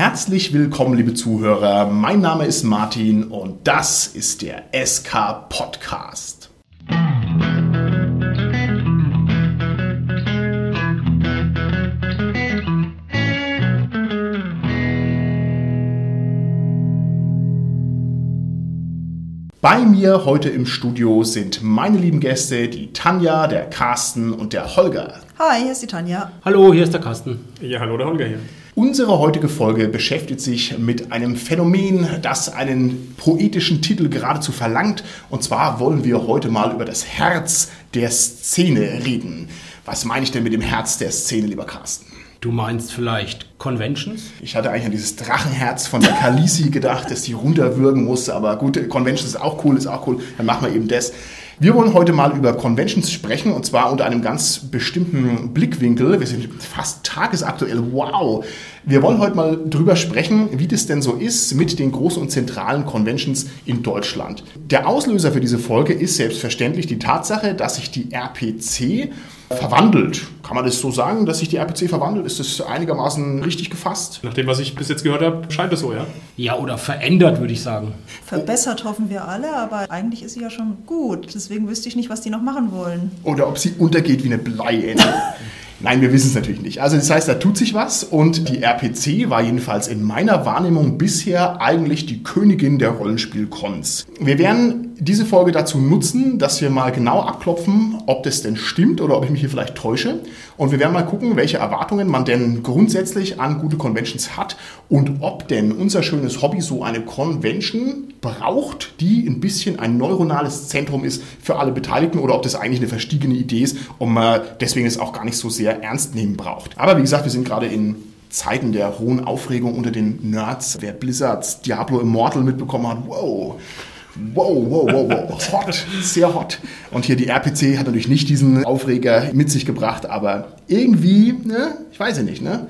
Herzlich willkommen, liebe Zuhörer. Mein Name ist Martin und das ist der SK Podcast. Bei mir heute im Studio sind meine lieben Gäste, die Tanja, der Carsten und der Holger. Hi, hier ist die Tanja. Hallo, hier ist der Carsten. Ja, hallo, der Holger hier. Unsere heutige Folge beschäftigt sich mit einem Phänomen, das einen poetischen Titel geradezu verlangt. Und zwar wollen wir heute mal über das Herz der Szene reden. Was meine ich denn mit dem Herz der Szene, lieber Carsten? Du meinst vielleicht Conventions? Ich hatte eigentlich an dieses Drachenherz von der Kalisi gedacht, dass die runterwürgen muss, aber gut, Conventions ist auch cool, ist auch cool, dann machen wir eben das. Wir wollen heute mal über Conventions sprechen und zwar unter einem ganz bestimmten Blickwinkel. Wir sind fast tagesaktuell. Wow! Wir wollen heute mal drüber sprechen, wie das denn so ist mit den großen und zentralen Conventions in Deutschland. Der Auslöser für diese Folge ist selbstverständlich die Tatsache, dass sich die RPC verwandelt. Kann man das so sagen, dass sich die RPC verwandelt? Ist das einigermaßen richtig gefasst? Nach dem, was ich bis jetzt gehört habe, scheint es so, ja? Ja, oder verändert, würde ich sagen. Verbessert hoffen wir alle, aber eigentlich ist sie ja schon gut. Deswegen wüsste ich nicht, was die noch machen wollen. Oder ob sie untergeht wie eine Bleiende. Nein, wir wissen es natürlich nicht. Also das heißt, da tut sich was und die RPC war jedenfalls in meiner Wahrnehmung bisher eigentlich die Königin der Rollenspiel-Cons. Wir werden diese Folge dazu nutzen, dass wir mal genau abklopfen, ob das denn stimmt oder ob ich mich hier vielleicht täusche. Und wir werden mal gucken, welche Erwartungen man denn grundsätzlich an gute Conventions hat und ob denn unser schönes Hobby so eine Convention braucht, die ein bisschen ein neuronales Zentrum ist für alle Beteiligten oder ob das eigentlich eine verstiegene Idee ist und man deswegen es auch gar nicht so sehr ernst nehmen braucht. Aber wie gesagt, wir sind gerade in Zeiten der hohen Aufregung unter den Nerds. Wer Blizzards Diablo Immortal mitbekommen hat, wow, Wow, wow, wow, wow. Hot, sehr hot. Und hier die RPC hat natürlich nicht diesen Aufreger mit sich gebracht, aber irgendwie, ne, ich weiß ja nicht, ne?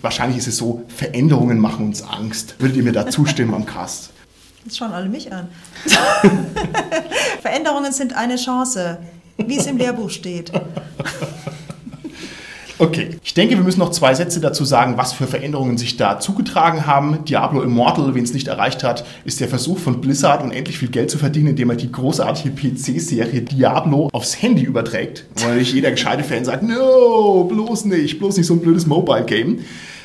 Wahrscheinlich ist es so, Veränderungen machen uns Angst. Würdet ihr mir da zustimmen am Cast? Jetzt schauen alle mich an. Veränderungen sind eine Chance, wie es im Lehrbuch steht. Okay, ich denke, wir müssen noch zwei Sätze dazu sagen, was für Veränderungen sich da zugetragen haben. Diablo Immortal, wen es nicht erreicht hat, ist der Versuch von Blizzard, unendlich viel Geld zu verdienen, indem er die großartige PC-Serie Diablo aufs Handy überträgt. Wo natürlich jeder gescheite Fan sagt, no, bloß nicht, bloß nicht so ein blödes Mobile-Game.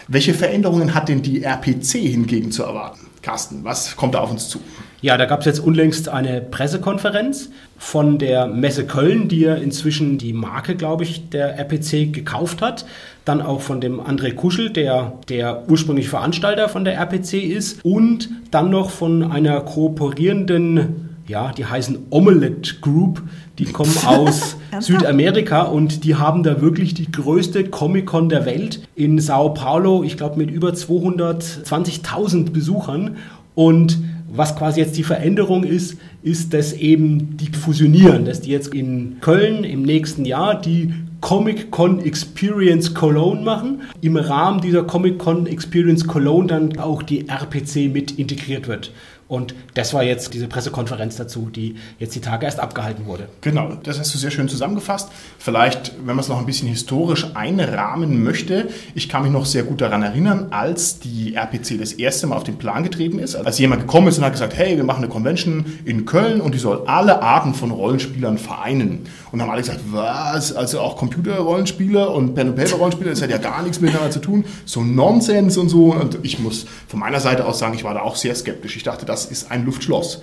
Welche Veränderungen hat denn die RPC hingegen zu erwarten? Carsten, was kommt da auf uns zu? Ja, da gab es jetzt unlängst eine Pressekonferenz von der Messe Köln, die ja inzwischen die Marke, glaube ich, der RPC gekauft hat. Dann auch von dem André Kuschel, der der ursprüngliche Veranstalter von der RPC ist. Und dann noch von einer kooperierenden ja, die heißen Omelette Group. Die kommen aus Südamerika und die haben da wirklich die größte Comic-Con der Welt in Sao Paulo, ich glaube mit über 220.000 Besuchern. Und was quasi jetzt die Veränderung ist, ist, dass eben die fusionieren, dass die jetzt in Köln im nächsten Jahr die Comic Con Experience Cologne machen. Im Rahmen dieser Comic Con Experience Cologne dann auch die RPC mit integriert wird. Und das war jetzt diese Pressekonferenz dazu, die jetzt die Tage erst abgehalten wurde. Genau, das hast du sehr schön zusammengefasst. Vielleicht, wenn man es noch ein bisschen historisch einrahmen möchte, ich kann mich noch sehr gut daran erinnern, als die RPC das erste Mal auf den Plan getreten ist, als jemand gekommen ist und hat gesagt, hey, wir machen eine Convention in Köln und die soll alle Arten von Rollenspielern vereinen. Und dann haben alle gesagt, was? Also auch Computerrollenspieler und Pen-and-Paper-Rollenspieler, das hat ja gar nichts miteinander zu tun. So Nonsens und so. Und ich muss von meiner Seite aus sagen, ich war da auch sehr skeptisch. Ich dachte, das das ist ein Luftschloss.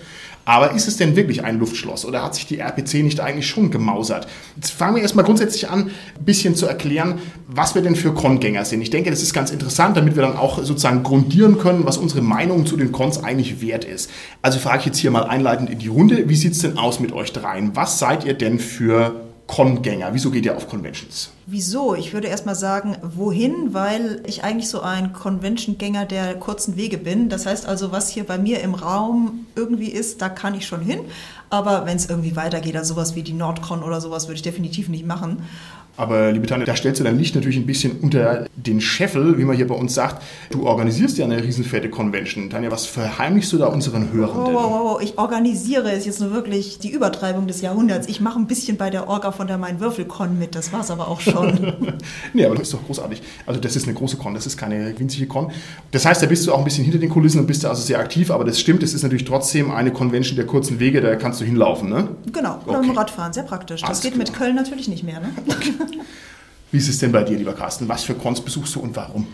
Aber ist es denn wirklich ein Luftschloss oder hat sich die RPC nicht eigentlich schon gemausert? Jetzt fangen wir erstmal grundsätzlich an, ein bisschen zu erklären, was wir denn für Con-Gänger sind. Ich denke, das ist ganz interessant, damit wir dann auch sozusagen grundieren können, was unsere Meinung zu den Cons eigentlich wert ist. Also frage ich jetzt hier mal einleitend in die Runde, wie sieht es denn aus mit euch dreien? Was seid ihr denn für Con-Gänger? Wieso geht ihr auf Conventions? Wieso? Ich würde erstmal sagen, wohin, weil ich eigentlich so ein Convention-Gänger der kurzen Wege bin. Das heißt also, was hier bei mir im Raum irgendwie ist, da kann ich schon hin. Aber wenn es irgendwie weitergeht, also sowas wie die Nordcon oder sowas, würde ich definitiv nicht machen. Aber liebe Tanja, da stellst du dein Licht natürlich ein bisschen unter den Scheffel, wie man hier bei uns sagt. Du organisierst ja eine riesenfette Convention. Tanja, was verheimlichst du da unseren Hörern? Wow, wow, wow, ich organisiere, ist jetzt nur wirklich die Übertreibung des Jahrhunderts. Ich mache ein bisschen bei der Orga von der Main-Würfel-Con mit, das war's aber auch schon. nee, aber das ist doch großartig. Also das ist eine große Con, das ist keine winzige Con. Das heißt, da bist du auch ein bisschen hinter den Kulissen und bist da also sehr aktiv, aber das stimmt, es ist natürlich trotzdem eine Convention der kurzen Wege, da kannst du hinlaufen, ne? Genau, oder Okay. mit Radfahren, sehr praktisch. Das Alles geht mit Köln natürlich nicht mehr, ne? Wie ist es denn bei dir, lieber Carsten? Was für Cons besuchst du und warum?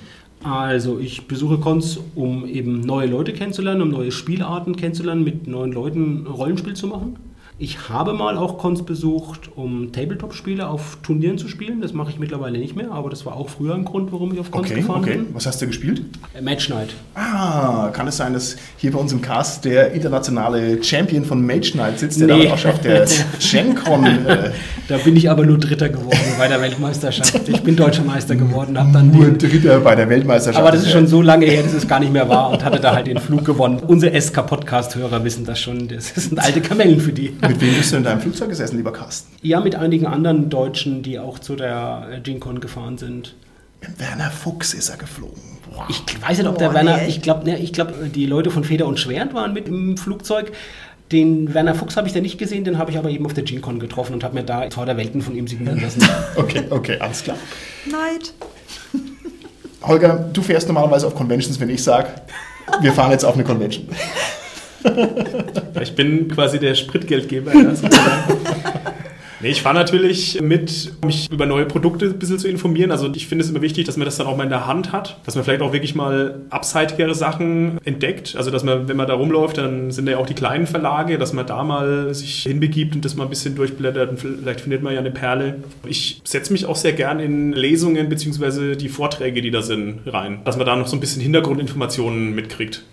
Also ich besuche Cons, um eben neue Leute kennenzulernen, um neue Spielarten kennenzulernen, mit neuen Leuten Rollenspiel zu machen. Ich habe mal auch Cons besucht, um Tabletop-Spiele auf Turnieren zu spielen. Das mache ich mittlerweile nicht mehr, aber das war auch früher ein Grund, warum ich auf Cons Okay, gefahren okay. bin. Was hast du gespielt? Äh, Match Night. Ah, kann es sein, dass hier bei uns im Cast der internationale Champion von Mage Knight sitzt, der Nee. da auch auf der GenCon äh, Da bin ich aber nur Dritter geworden bei der Weltmeisterschaft. Ich bin deutscher Meister geworden, habe dann nur Dritter bei der Weltmeisterschaft. aber das ist schon so lange her, dass es gar nicht mehr war und hatte da halt den Flug gewonnen. Unsere SK-Podcast-Hörer wissen das schon. Das sind alte Kamellen für die. Mit wem bist du in deinem Flugzeug gesessen, lieber Carsten? Ja, mit einigen anderen Deutschen, die auch zu der äh, GenCon gefahren sind. Mit Werner Fuchs ist er geflogen. Wow. Ich weiß nicht, ob der Boah, Werner, nee. ich glaube, ne, ich glaub, die Leute von Feder und Schwert waren mit im Flugzeug. Den Werner Fuchs habe ich da nicht gesehen, den habe ich aber eben auf der GenCon getroffen und habe mir da Tor der Welten von ihm signieren lassen. Okay, okay, alles klar. Neid. Holger, du fährst normalerweise auf Conventions, wenn ich sage, wir fahren jetzt auf eine Convention. Ich bin quasi der Spritgeldgeber. Ja, nee, ich fahre natürlich mit, um mich über neue Produkte ein bisschen zu informieren. Also ich finde es immer wichtig, dass man das dann auch mal in der Hand hat, dass man vielleicht auch wirklich mal abseitigere Sachen entdeckt. Also dass man, wenn man da rumläuft, dann sind ja auch die kleinen Verlage, dass man da mal sich hinbegibt und das mal ein bisschen durchblättert und vielleicht findet man ja eine Perle. Ich setze mich auch sehr gern in Lesungen beziehungsweise die Vorträge, die da sind, rein, dass man da noch so ein bisschen Hintergrundinformationen mitkriegt.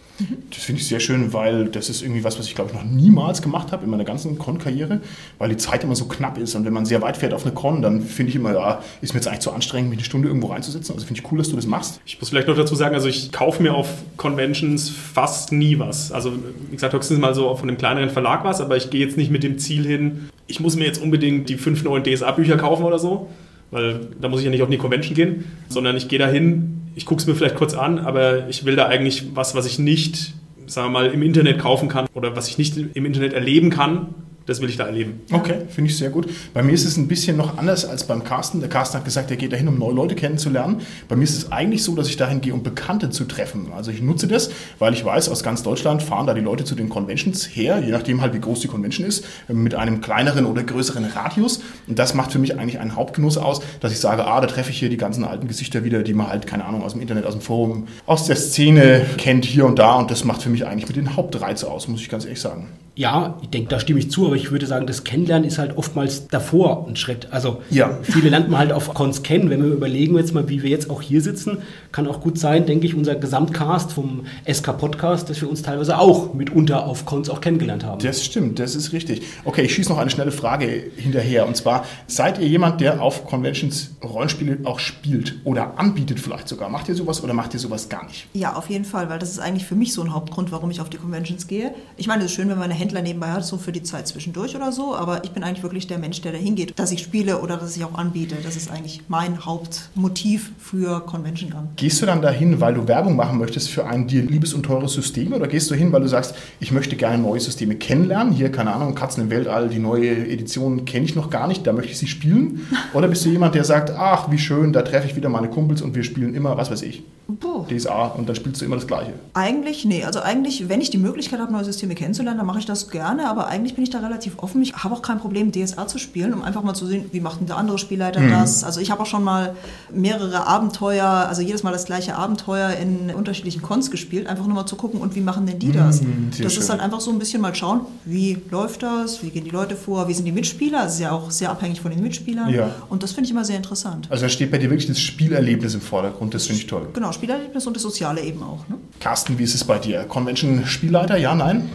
Das finde ich sehr schön, weil das ist irgendwie was, was ich glaube ich noch niemals gemacht habe in meiner ganzen Con-Karriere, weil die Zeit immer so knapp ist. Und wenn man sehr weit fährt auf eine Con, dann finde ich immer, ja, ist mir jetzt eigentlich zu anstrengend, mich eine Stunde irgendwo reinzusetzen. Also finde ich cool, dass du das machst. Ich muss vielleicht noch dazu sagen, also ich kaufe mir auf Conventions fast nie was. Also wie gesagt, höchstens mal so von einem kleineren Verlag was, aber ich gehe jetzt nicht mit dem Ziel hin, ich muss mir jetzt unbedingt die fünf neuen DSA-Bücher kaufen oder so, weil da muss ich ja nicht auf die Convention gehen, sondern ich gehe da hin, ich gucke es mir vielleicht kurz an, aber ich will da eigentlich was, was ich nicht, sagen wir mal, im Internet kaufen kann oder was ich nicht im Internet erleben kann, das will ich da erleben. Okay, finde ich sehr gut. Bei mir ist es ein bisschen noch anders als beim Carsten. Der Carsten hat gesagt, er geht dahin, um neue Leute kennenzulernen. Bei mir ist es eigentlich so, dass ich dahin gehe, um Bekannte zu treffen. Also ich nutze das, weil ich weiß, aus ganz Deutschland fahren da die Leute zu den Conventions her, je nachdem halt, wie groß die Convention ist, mit einem kleineren oder größeren Radius. Und das macht für mich eigentlich einen Hauptgenuss aus, dass ich sage, ah, da treffe ich hier die ganzen alten Gesichter wieder, die man halt, keine Ahnung, aus dem Internet, aus dem Forum, aus der Szene kennt, hier und da. Und das macht für mich eigentlich mit den Hauptreiz aus, muss ich ganz ehrlich sagen. Ja, ich denke, da stimme ich zu, aber ich würde sagen, das Kennenlernen ist halt oftmals davor ein Schritt. Also Ja. viele lernt man halt auf Cons kennen. Wenn wir überlegen jetzt mal, wie wir jetzt auch hier sitzen, kann auch gut sein, denke ich, unser Gesamtcast vom SK Podcast, dass wir uns teilweise auch mitunter auf Cons auch kennengelernt haben. Das stimmt, das ist richtig. Okay, ich schieße noch eine schnelle Frage hinterher. Und zwar, seid ihr jemand, der auf Conventions Rollenspiele auch spielt oder anbietet vielleicht sogar? Macht ihr sowas oder macht ihr sowas gar nicht? Ja, auf jeden Fall, weil das ist eigentlich für mich so ein Hauptgrund, warum ich auf die Conventions gehe. Ich meine, es ist schön, wenn man eine Händler nebenbei hat, so für die Zeit zwischendurch oder so, aber ich bin eigentlich wirklich der Mensch, der da hingeht, dass ich spiele oder dass ich auch anbiete. Das ist eigentlich mein Hauptmotiv für Convention-Gang. Gehst du dann dahin, weil du Werbung machen möchtest für ein dir liebes und teures System oder gehst du hin, weil du sagst, ich möchte gerne neue Systeme kennenlernen? Hier, keine Ahnung, Katzen im Weltall, die neue Edition kenne ich noch gar nicht, da möchte ich sie spielen. Oder bist du jemand, der sagt, ach, wie schön, da treffe ich wieder meine Kumpels und wir spielen immer, was weiß ich, Puh. DSA und dann spielst du immer das Gleiche. Eigentlich, nee. Also eigentlich, wenn ich die Möglichkeit habe, neue Systeme kennenzulernen, dann mache ich das gerne. Aber eigentlich bin ich da relativ offen. Ich habe auch kein Problem, DSA zu spielen, um einfach mal zu sehen, wie macht denn der andere Spielleiter das. Also ich habe auch schon mal mehrere Abenteuer, also jedes Mal das gleiche Abenteuer in unterschiedlichen Cons gespielt, einfach nur mal zu gucken, und wie machen denn die das. sehr das schön. ist halt einfach so ein bisschen mal schauen, wie läuft das, wie gehen die Leute vor, wie sind die Mitspieler. Das ist ja auch sehr abhängig von den Mitspielern. Ja. Und das finde ich immer sehr interessant. Also da steht bei dir wirklich das Spielerlebnis im Vordergrund, das finde ich toll. Genau, Spielerlebnis und das Soziale eben auch. Ne? Carsten, wie ist es bei dir? Convention-Spielleiter, ja, nein?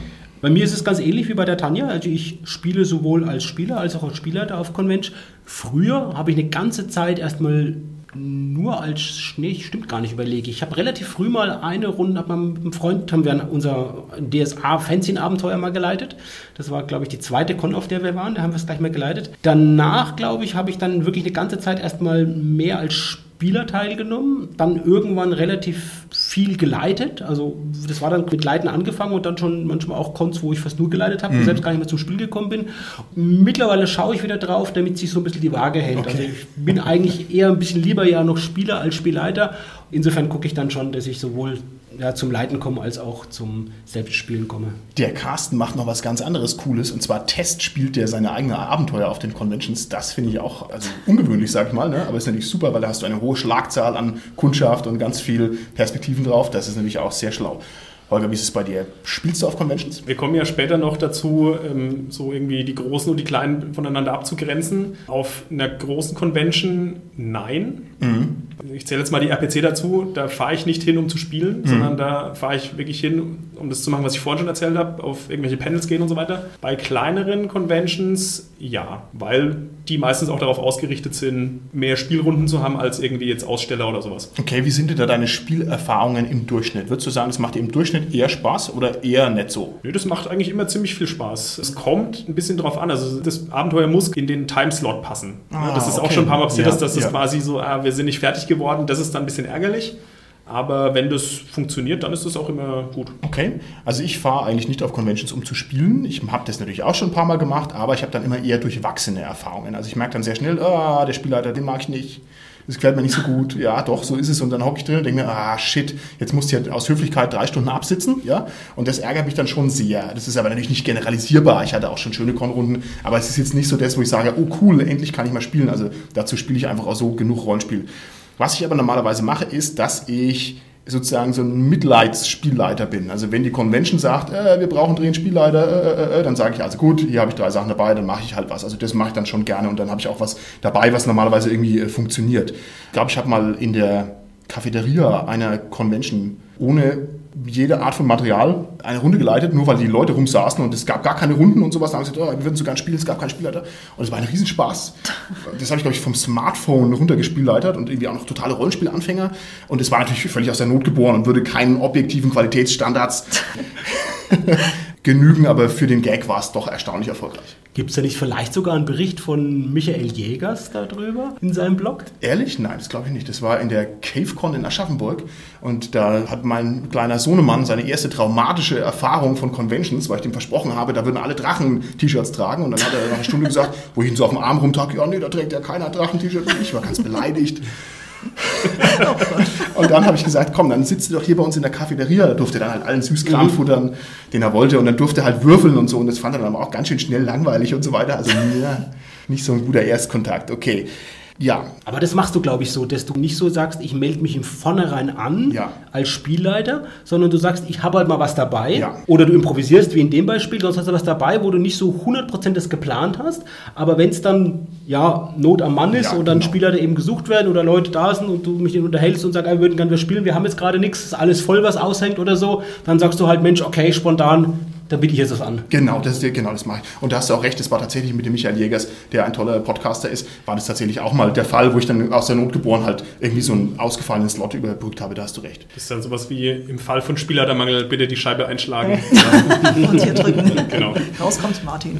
Bei mir ist es ganz ähnlich wie bei der Tanja. Also ich spiele sowohl als Spieler als auch als Spielleiter auf Convention. Früher habe ich eine ganze Zeit erstmal nur als, nee, stimmt gar nicht, überlege. Ich habe relativ früh mal eine Runde, mit einem Freund, haben wir unser DSA-Fanzine-Abenteuer mal geleitet. Das war, glaube ich, die zweite Con, auf der wir waren, da haben wir es gleich mal geleitet. Danach, glaube ich, habe ich dann wirklich eine ganze Zeit erstmal mehr als Spieler teilgenommen, dann irgendwann relativ viel geleitet. Also das war dann mit Leiten angefangen und dann schon manchmal auch Cons, wo ich fast nur geleitet habe, mhm. selbst gar nicht mehr zum Spiel gekommen bin. Mittlerweile schaue ich wieder drauf, damit sich so ein bisschen die Waage hält. Okay. Also ich bin eigentlich eher ein bisschen lieber ja noch Spieler als Spielleiter. Insofern gucke ich dann schon, dass ich sowohl ja, zum Leiten komme als auch zum Selbstspielen komme. Der Carsten macht noch was ganz anderes Cooles und zwar Test spielt der seine eigenen Abenteuer auf den Conventions. Das finde ich auch also ungewöhnlich, sag ich mal, ne? aber ist natürlich super, weil da hast du eine hohe Schlagzahl an Kundschaft und ganz viel Perspektiven drauf. Das ist natürlich auch sehr schlau. Holger, wie ist es bei dir? Spielst du auf Conventions? Wir kommen ja später noch dazu, ähm, so irgendwie die Großen und die Kleinen voneinander abzugrenzen. Auf einer großen Convention nein. Mhm. Ich zähle jetzt mal die RPC dazu. Da fahre ich nicht hin, um zu spielen, mhm. sondern da fahre ich wirklich hin, um das zu machen, was ich vorhin schon erzählt habe, auf irgendwelche Panels gehen und so weiter. Bei kleineren Conventions ja, weil die meistens auch darauf ausgerichtet sind, mehr Spielrunden zu haben als irgendwie jetzt Aussteller oder sowas. Okay, wie sind denn da deine Spielerfahrungen im Durchschnitt? Würdest du sagen, es macht dir im Durchschnitt eher Spaß oder eher nicht so? Nö, das macht eigentlich immer ziemlich viel Spaß. Es kommt ein bisschen drauf an. Also das Abenteuer muss in den Timeslot passen. Ah, das ist okay. auch schon ein paar Mal passiert, ja, dass das ja. quasi so, ah, wir sind nicht fertig geworden. Das ist dann ein bisschen ärgerlich. Aber wenn das funktioniert, dann ist das auch immer gut. Okay, also ich fahre eigentlich nicht auf Conventions, um zu spielen. Ich habe das natürlich auch schon ein paar Mal gemacht, aber ich habe dann immer eher durchwachsene Erfahrungen. Also ich merke dann sehr schnell, ah, der Spielleiter, den mag ich nicht. Das gefällt mir nicht so gut. Ja, doch, so ist es. Und dann hocke ich drin und denke mir, ah, shit, jetzt musst du ja aus Höflichkeit drei Stunden absitzen. Ja, und das ärgert mich dann schon sehr. Das ist aber natürlich nicht generalisierbar. Ich hatte auch schon schöne Konrunden, aber es ist jetzt nicht so das, wo ich sage, oh cool, endlich kann ich mal spielen. Also dazu spiele ich einfach auch so genug Rollenspiel. Was ich aber normalerweise mache, ist, dass ich sozusagen so ein Mitleidsspielleiter bin. Also wenn die Convention sagt, äh, wir brauchen dringend Spielleiter, äh, äh, äh, dann sage ich, also gut, hier habe ich drei Sachen dabei, dann mache ich halt was. Also das mache ich dann schon gerne und dann habe ich auch was dabei, was normalerweise irgendwie äh, funktioniert. Ich glaube, ich habe mal in der Cafeteria einer Convention ohne jede Art von Material eine Runde geleitet, nur weil die Leute rumsaßen und es gab gar keine Runden und sowas. Da haben sie gesagt, oh, wir würden sogar ein Spiel, es gab keinen Spielleiter. Und es war ein Riesenspaß. Das habe ich, glaube ich, vom Smartphone runtergespielleitert und irgendwie auch noch totale Rollenspielanfänger. Und es war natürlich völlig aus der Not geboren und würde keinen objektiven Qualitätsstandards genügen, aber für den Gag war es doch erstaunlich erfolgreich. Gibt es da nicht vielleicht sogar einen Bericht von Michael Jägers darüber in seinem Blog? Ehrlich? Nein, das glaube ich nicht. Das war in der CaveCon in Aschaffenburg und da hat mein kleiner Sohnemann seine erste traumatische Erfahrung von Conventions, weil ich dem versprochen habe, da würden alle Drachen-T-Shirts tragen und dann hat er nach einer Stunde gesagt, wo ich ihn so auf dem Arm rumtrage, ja nee, da trägt ja keiner Drachen-T-Shirt. Ich war ganz beleidigt. und dann habe ich gesagt, komm, dann sitzt du doch hier bei uns in der Cafeteria. Da durfte er dann halt allen Süßkram mhm. futtern, den er wollte. Und dann durfte er halt würfeln und so. Und das fand er dann aber auch ganz schön schnell langweilig und so weiter. Also ja, nicht so ein guter Erstkontakt. Okay. Ja. Aber das machst du, glaube ich, so, dass du nicht so sagst, ich melde mich im Vornherein an ja. als Spielleiter, sondern du sagst, ich habe halt mal was dabei. Ja. Oder du improvisierst, wie in dem Beispiel, sonst hast du was dabei, wo du nicht so 100% das geplant hast. Aber wenn es dann, ja, Not am Mann ist ja, oder genau. ein Spielleiter eben gesucht werden oder Leute da sind und du mich unterhältst und sagst, wir würden gerne was spielen, wir haben jetzt gerade nichts, ist alles voll, was aushängt oder so, dann sagst du halt, Mensch, okay, spontan, dann biete ich jetzt das an. Genau, das, genau, das mache ich. Und da hast du auch recht, das war tatsächlich mit dem Michael Jägers, der ein toller Podcaster ist, war das tatsächlich auch mal der Fall, wo ich dann aus der Not geboren halt irgendwie so einen ausgefallenen Slot überbrückt habe, da hast du recht. Das ist dann sowas wie im Fall von Spielermangel bitte die Scheibe einschlagen. Und hier drücken. genau. Raus kommt Martin.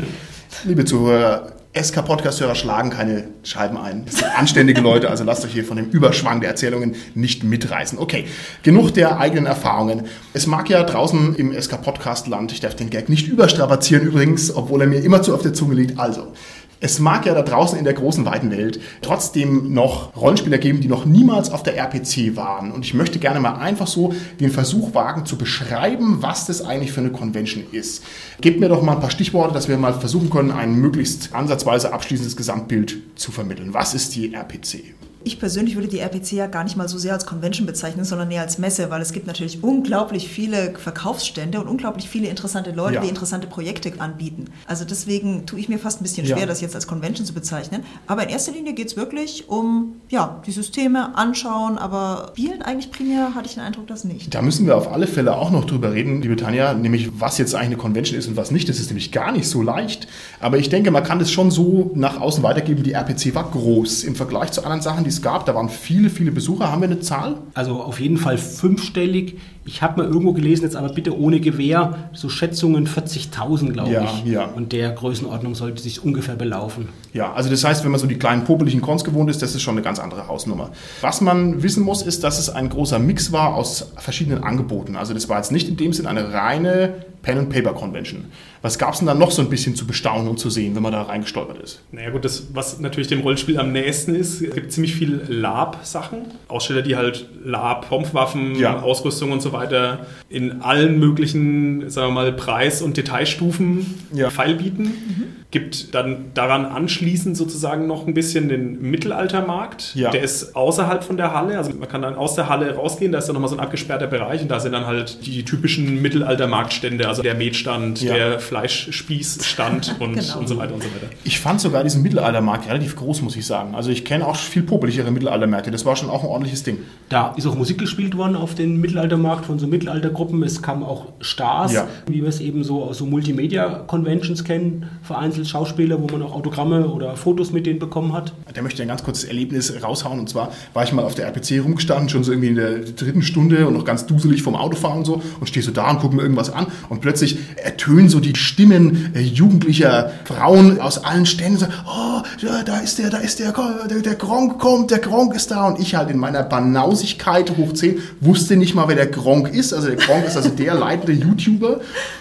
Liebe Zuhörer, SK-Podcast-Hörer schlagen keine Scheiben ein. Das sind anständige Leute, also lasst euch hier von dem Überschwang der Erzählungen nicht mitreißen. Okay, genug der eigenen Erfahrungen. Es mag ja draußen im SK-Podcast-Land, ich darf den Gag nicht überstrapazieren übrigens, obwohl er mir immer zu auf der Zunge liegt. Also, es mag ja da draußen in der großen, weiten Welt trotzdem noch Rollenspieler geben, die noch niemals auf der RPC waren. Und ich möchte gerne mal einfach so den Versuch wagen zu beschreiben, was das eigentlich für eine Convention ist. Gebt mir doch mal ein paar Stichworte, dass wir mal versuchen können, ein möglichst ansatzweise abschließendes Gesamtbild zu vermitteln. Was ist die RPC? Ich persönlich würde die RPC ja gar nicht mal so sehr als Convention bezeichnen, sondern eher als Messe, weil es gibt natürlich unglaublich viele Verkaufsstände und unglaublich viele interessante Leute, ja. die interessante Projekte anbieten. Also deswegen tue ich mir fast ein bisschen schwer, ja. das jetzt als Convention zu bezeichnen. Aber in erster Linie geht es wirklich um ja, die Systeme anschauen, aber spielen eigentlich primär hatte ich den Eindruck, dass nicht. Da müssen wir auf alle Fälle auch noch drüber reden, liebe Tanja, nämlich was jetzt eigentlich eine Convention ist und was nicht. Das ist nämlich gar nicht so leicht. Aber ich denke, man kann das schon so nach außen weitergeben. Die RPC war groß im Vergleich zu anderen Sachen, die es gab. Da waren viele, viele Besucher. Haben wir eine Zahl? Also auf jeden Fall fünfstellig. Ich habe mal irgendwo gelesen, jetzt aber bitte ohne Gewehr, so Schätzungen 40.000, glaube Ja, ich. ja. Und der Größenordnung sollte sich ungefähr belaufen. Ja, also das heißt, wenn man so die kleinen popeligen Cons gewohnt ist, das ist schon eine ganz andere Hausnummer. Was man wissen muss, ist, dass es ein großer Mix war aus verschiedenen Angeboten. Also das war jetzt nicht in dem Sinn eine reine Pen-and-Paper-Convention. Was gab es denn da noch so ein bisschen zu bestaunen und zu sehen, wenn man da reingestolpert ist? Naja gut, das, was natürlich dem Rollenspiel am nächsten ist, es gibt ziemlich viel Lab-Sachen. Aussteller, die halt Lab, Pumpwaffen, Ja. Ausrüstung und so weiter in allen möglichen, sagen wir mal, Preis- und Detailstufen Ja. feil bieten. Gibt dann daran anschließend sozusagen noch ein bisschen den Mittelaltermarkt. Ja. Der ist außerhalb von der Halle. Also man kann dann aus der Halle rausgehen, da ist dann nochmal so ein abgesperrter Bereich und da sind dann halt die typischen Mittelaltermarktstände, also der Metstand, Ja. der Fleischspießstand und, Genau. und so weiter und so weiter. Ich fand sogar diesen Mittelaltermarkt relativ groß, muss ich sagen. Also ich kenne auch viel popeligere Mittelaltermärkte. Das war schon auch ein ordentliches Ding. Da ist auch Musik gespielt worden auf den Mittelaltermarkt von so Mittelaltergruppen. Es kamen auch Stars, Ja. wie wir es eben so aus so Multimedia-Conventions kennen, vereinzelt Schauspieler, wo man auch Autogramme oder Fotos mit denen bekommen hat. Da möchte ich ein ganz kurzes Erlebnis raushauen. Und zwar war ich mal auf der RPC rumgestanden, schon so irgendwie in der dritten Stunde und noch ganz duselig vom Autofahren und so und stehe so da und gucke mir irgendwas an und plötzlich ertönen so die Stimmen äh, jugendlicher Frauen aus allen Ständen so, oh, ja, da ist der, da ist der, der, der Gronk kommt, der Gronk ist da und ich halt in meiner Banausigkeit hoch 10 wusste nicht mal, wer der Gronk ist. Also der Gronk ist also der leitende YouTuber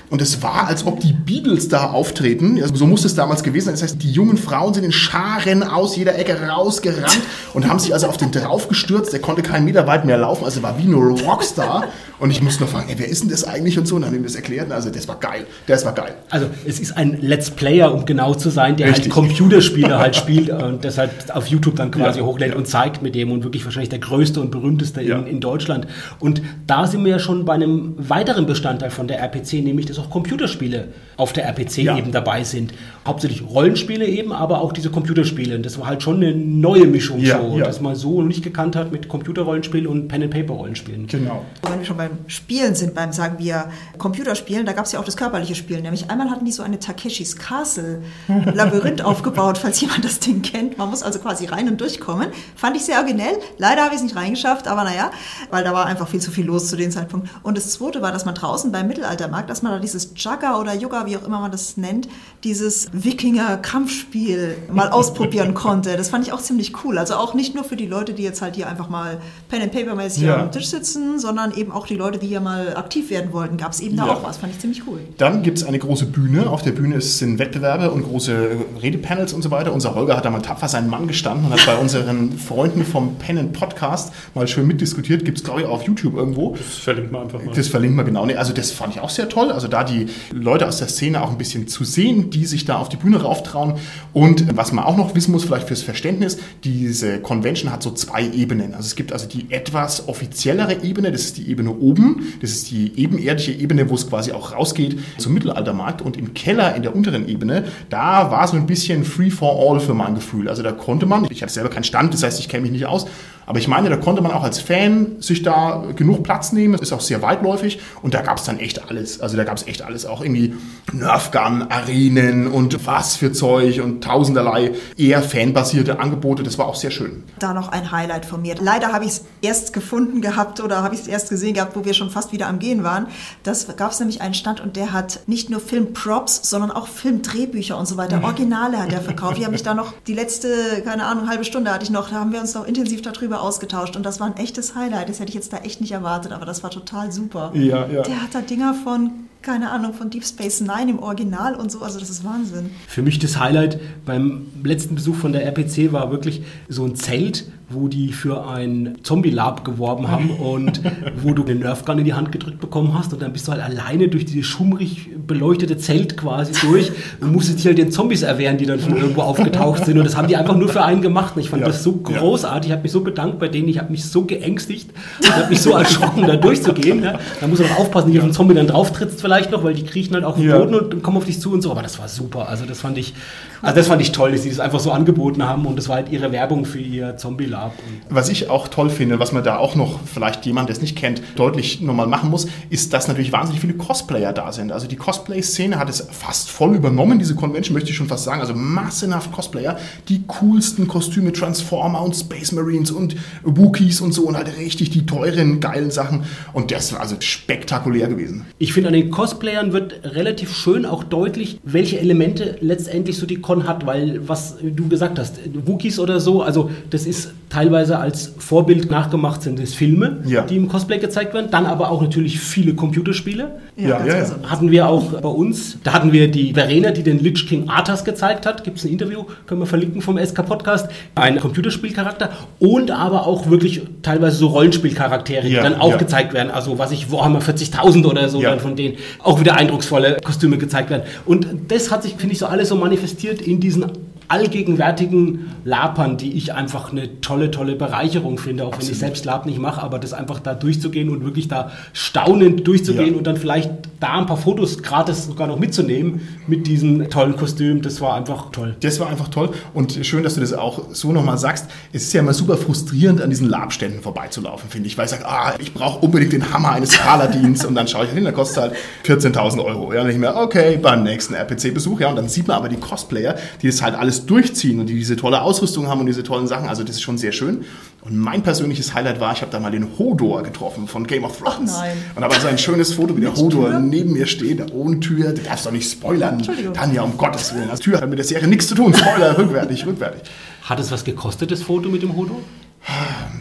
und es war, als ob die Beatles da auftreten. Also so muss es damals gewesen sein. Das heißt, die jungen Frauen sind in Scharen aus jeder Ecke rausgerannt und haben sich also auf den draufgestürzt. Der konnte keinen Meter weit mehr laufen, also war wie ein Rockstar. Und ich musste noch fragen, ey, wer ist denn das eigentlich und so. Und dann haben mir das erklärt. Also das war geil. Das war geil. Also es ist ein Let's Player, um genau zu sein, der Richtig. halt Computerspiele halt spielt und das halt auf YouTube dann quasi Ja, hochlädt ja. und zeigt mit dem und wirklich wahrscheinlich der größte und berühmteste Ja. in, in Deutschland. Und da sind wir ja schon bei einem weiteren Bestandteil von der RPC, nämlich dass auch Computerspiele auf der RPC Ja. eben dabei sind. Hauptsächlich Rollenspiele eben, aber auch diese Computerspiele. Und das war halt schon eine neue Mischung Ja, so, ja. das man so noch nicht gekannt hat mit Computerrollenspielen und Pen-and-Paper-Rollenspielen. Genau. Wenn wir schon beim Spielen sind, beim, sagen wir, Computerspielen, da gab es ja auch das körperliche Spielen. Nämlich einmal hatten die so eine Takeshis Castle Labyrinth aufgebaut, falls jemand das Ding kennt. Man muss also quasi rein und durchkommen. Fand ich sehr originell. Leider habe ich es nicht reingeschafft, aber naja, weil da war einfach viel zu viel los zu dem Zeitpunkt. Und das zweite war, dass man draußen beim Mittelaltermarkt, dass man da dieses Jugger oder Yoga, wie auch immer man das nennt, dieses Wikinger-Kampfspiel mal ausprobieren konnte. Das fand ich auch ziemlich cool. Also auch nicht nur für die Leute, die jetzt halt hier einfach mal Pen-and-Paper-mäßig Ja. am Tisch sitzen, sondern eben auch die Leute, die hier mal aktiv werden wollten, gab es eben da Ja. auch was. Fand ich ziemlich cool. Dann gibt es eine große Bühne. Auf der Bühne sind Wettbewerbe und große Redepanels und so weiter. Unser Holger hat da mal tapfer seinen Mann gestanden und hat bei unseren Freunden vom Pen and Podcast mal schön mitdiskutiert. Gibt es, glaube ich, auch auf YouTube irgendwo. Verlinkt man einfach mal. Das verlinken wir genau. Also das fand ich auch sehr toll. Also da die Leute aus der Szene auch ein bisschen zu sehen, die sich da auf die Bühne rauftrauen. Und was man auch noch wissen muss, vielleicht fürs Verständnis, diese Convention hat so zwei Ebenen. Also es gibt also die etwas offiziellere Ebene, das ist die Ebene oben, das ist die ebenerdige Ebene, wo es quasi auch rausgeht zum Mittelaltermarkt. Und im Keller in der unteren Ebene, da war so ein bisschen free for all für mein Gefühl. Also da konnte man, ich habe selber keinen Stand, das heißt, ich kenne mich nicht aus, aber ich meine, da konnte man auch als Fan sich da genug Platz nehmen. Es ist auch sehr weitläufig und da gab es dann echt alles. Also da gab es echt alles. Auch irgendwie Nerfgun, Arenen und was für Zeug und tausenderlei eher fanbasierte Angebote. Das war auch sehr schön. Da noch ein Highlight von mir. Leider habe ich es erst gefunden gehabt oder habe ich es erst gesehen gehabt, wo wir schon fast wieder am Gehen waren. Das gab es nämlich einen Stand und der hat nicht nur Filmprops, sondern auch Filmdrehbücher und so weiter. Originale hat er verkauft. Ich habe mich da noch die letzte, keine Ahnung, halbe Stunde hatte ich noch, da haben wir uns noch intensiv darüber ausgetauscht und das war ein echtes Highlight. Das hätte ich jetzt da echt nicht erwartet, aber das war total super. Ja, ja. Der hat da Dinger von, keine Ahnung, von Deep Space Nine im Original und so, also das ist Wahnsinn. Für mich das Highlight beim letzten Besuch von der RPC war wirklich so ein Zelt, wo die für ein Zombie-Lab geworben haben und wo du eine Nerfgun in die Hand gedrückt bekommen hast und dann bist du halt alleine durch dieses schummrig beleuchtete Zelt quasi durch und musstest dich halt den Zombies erwehren, die dann von irgendwo aufgetaucht sind. Und das haben die einfach nur für einen gemacht. Und ich fand Ja, das so großartig, ich habe mich so bedankt bei denen, ich habe mich so geängstigt und habe mich so erschrocken, da durchzugehen. Ne? Da muss man auch aufpassen, nicht auf den Zombie dann drauf trittst vielleicht noch, weil die kriechen halt auch im Ja. Boden und kommen auf dich zu und so, aber das war super, also das fand ich, also das fand ich toll, dass sie das einfach so angeboten haben und das war halt ihre Werbung für ihr Zombie-Lab gab. Was ich auch toll finde, was man da auch noch vielleicht jemand, der es nicht kennt, deutlich nochmal machen muss, ist, dass natürlich wahnsinnig viele Cosplayer da sind. Also die Cosplay-Szene hat es fast voll übernommen, diese Convention möchte ich schon fast sagen. Also massenhaft Cosplayer, die coolsten Kostüme, Transformer und Space Marines und Wookiees und so und halt richtig die teuren, geilen Sachen. Und das war also spektakulär gewesen. Ich finde, an den Cosplayern wird relativ schön auch deutlich, welche Elemente letztendlich so die Con hat, weil was du gesagt hast, Wookiees oder so, also das ist teilweise als Vorbild nachgemacht sind es Filme, Ja. die im Cosplay gezeigt werden, dann aber auch natürlich viele Computerspiele. Ja, ja, ja. Hatten wir auch bei uns, da hatten wir die Verena, die den Lich King Arthas gezeigt hat, gibt es ein Interview, können wir verlinken vom SK Podcast, ein Computerspielcharakter und aber auch wirklich teilweise so Rollenspielcharaktere, die dann auch ja. gezeigt werden, also was ich, Warhammer 40.000 oder so, Ja. dann von denen auch wieder eindrucksvolle Kostüme gezeigt werden. Und das hat sich, finde ich, so alles so manifestiert in diesen allgegenwärtigen Lapern, die ich einfach eine tolle, tolle Bereicherung finde, auch wenn ich selbst Lab nicht mache, aber das einfach da durchzugehen und wirklich da staunend durchzugehen Ja. und dann vielleicht da ein paar Fotos gratis sogar noch mitzunehmen mit diesem tollen Kostüm, das war einfach toll. Das war einfach toll und schön, dass du das auch so nochmal sagst. Es ist ja immer super frustrierend, an diesen Labständen vorbeizulaufen, finde ich, weil ich sage, ah, ich brauche unbedingt den Hammer eines Paladins und dann schaue ich hin, der kostet halt 14.000 Euro. Ja, ich mir, okay, beim nächsten RPC-Besuch, ja, und dann sieht man aber die Cosplayer, die das halt alles durchziehen und die diese tolle Ausrüstung haben und diese tollen Sachen, also das ist schon sehr schön. Und mein persönliches Highlight war, ich habe da mal den Hodor getroffen von Game of Thrones. Ach nein. Und habe also ein schönes Foto, wie der Hodor Tür? neben mir steht, ohne Tür. Du darfst doch nicht spoilern. Entschuldigung. Tanja, um Gottes Willen. Das Tür hat mit der Serie nichts zu tun. Spoiler, rückwärtig, rückwärtig. Hat es was gekostet, das Foto mit dem Hodo?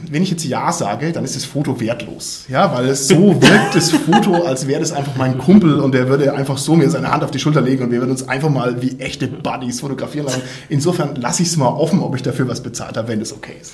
Wenn ich jetzt Ja sage, dann ist das Foto wertlos. Ja, weil es so wirkt, das Foto, als wäre das einfach mein Kumpel und der würde einfach so mir seine Hand auf die Schulter legen und wir würden uns einfach mal wie echte Buddies fotografieren lassen. Insofern lasse ich es mal offen, ob ich dafür was bezahlt habe, wenn das okay ist.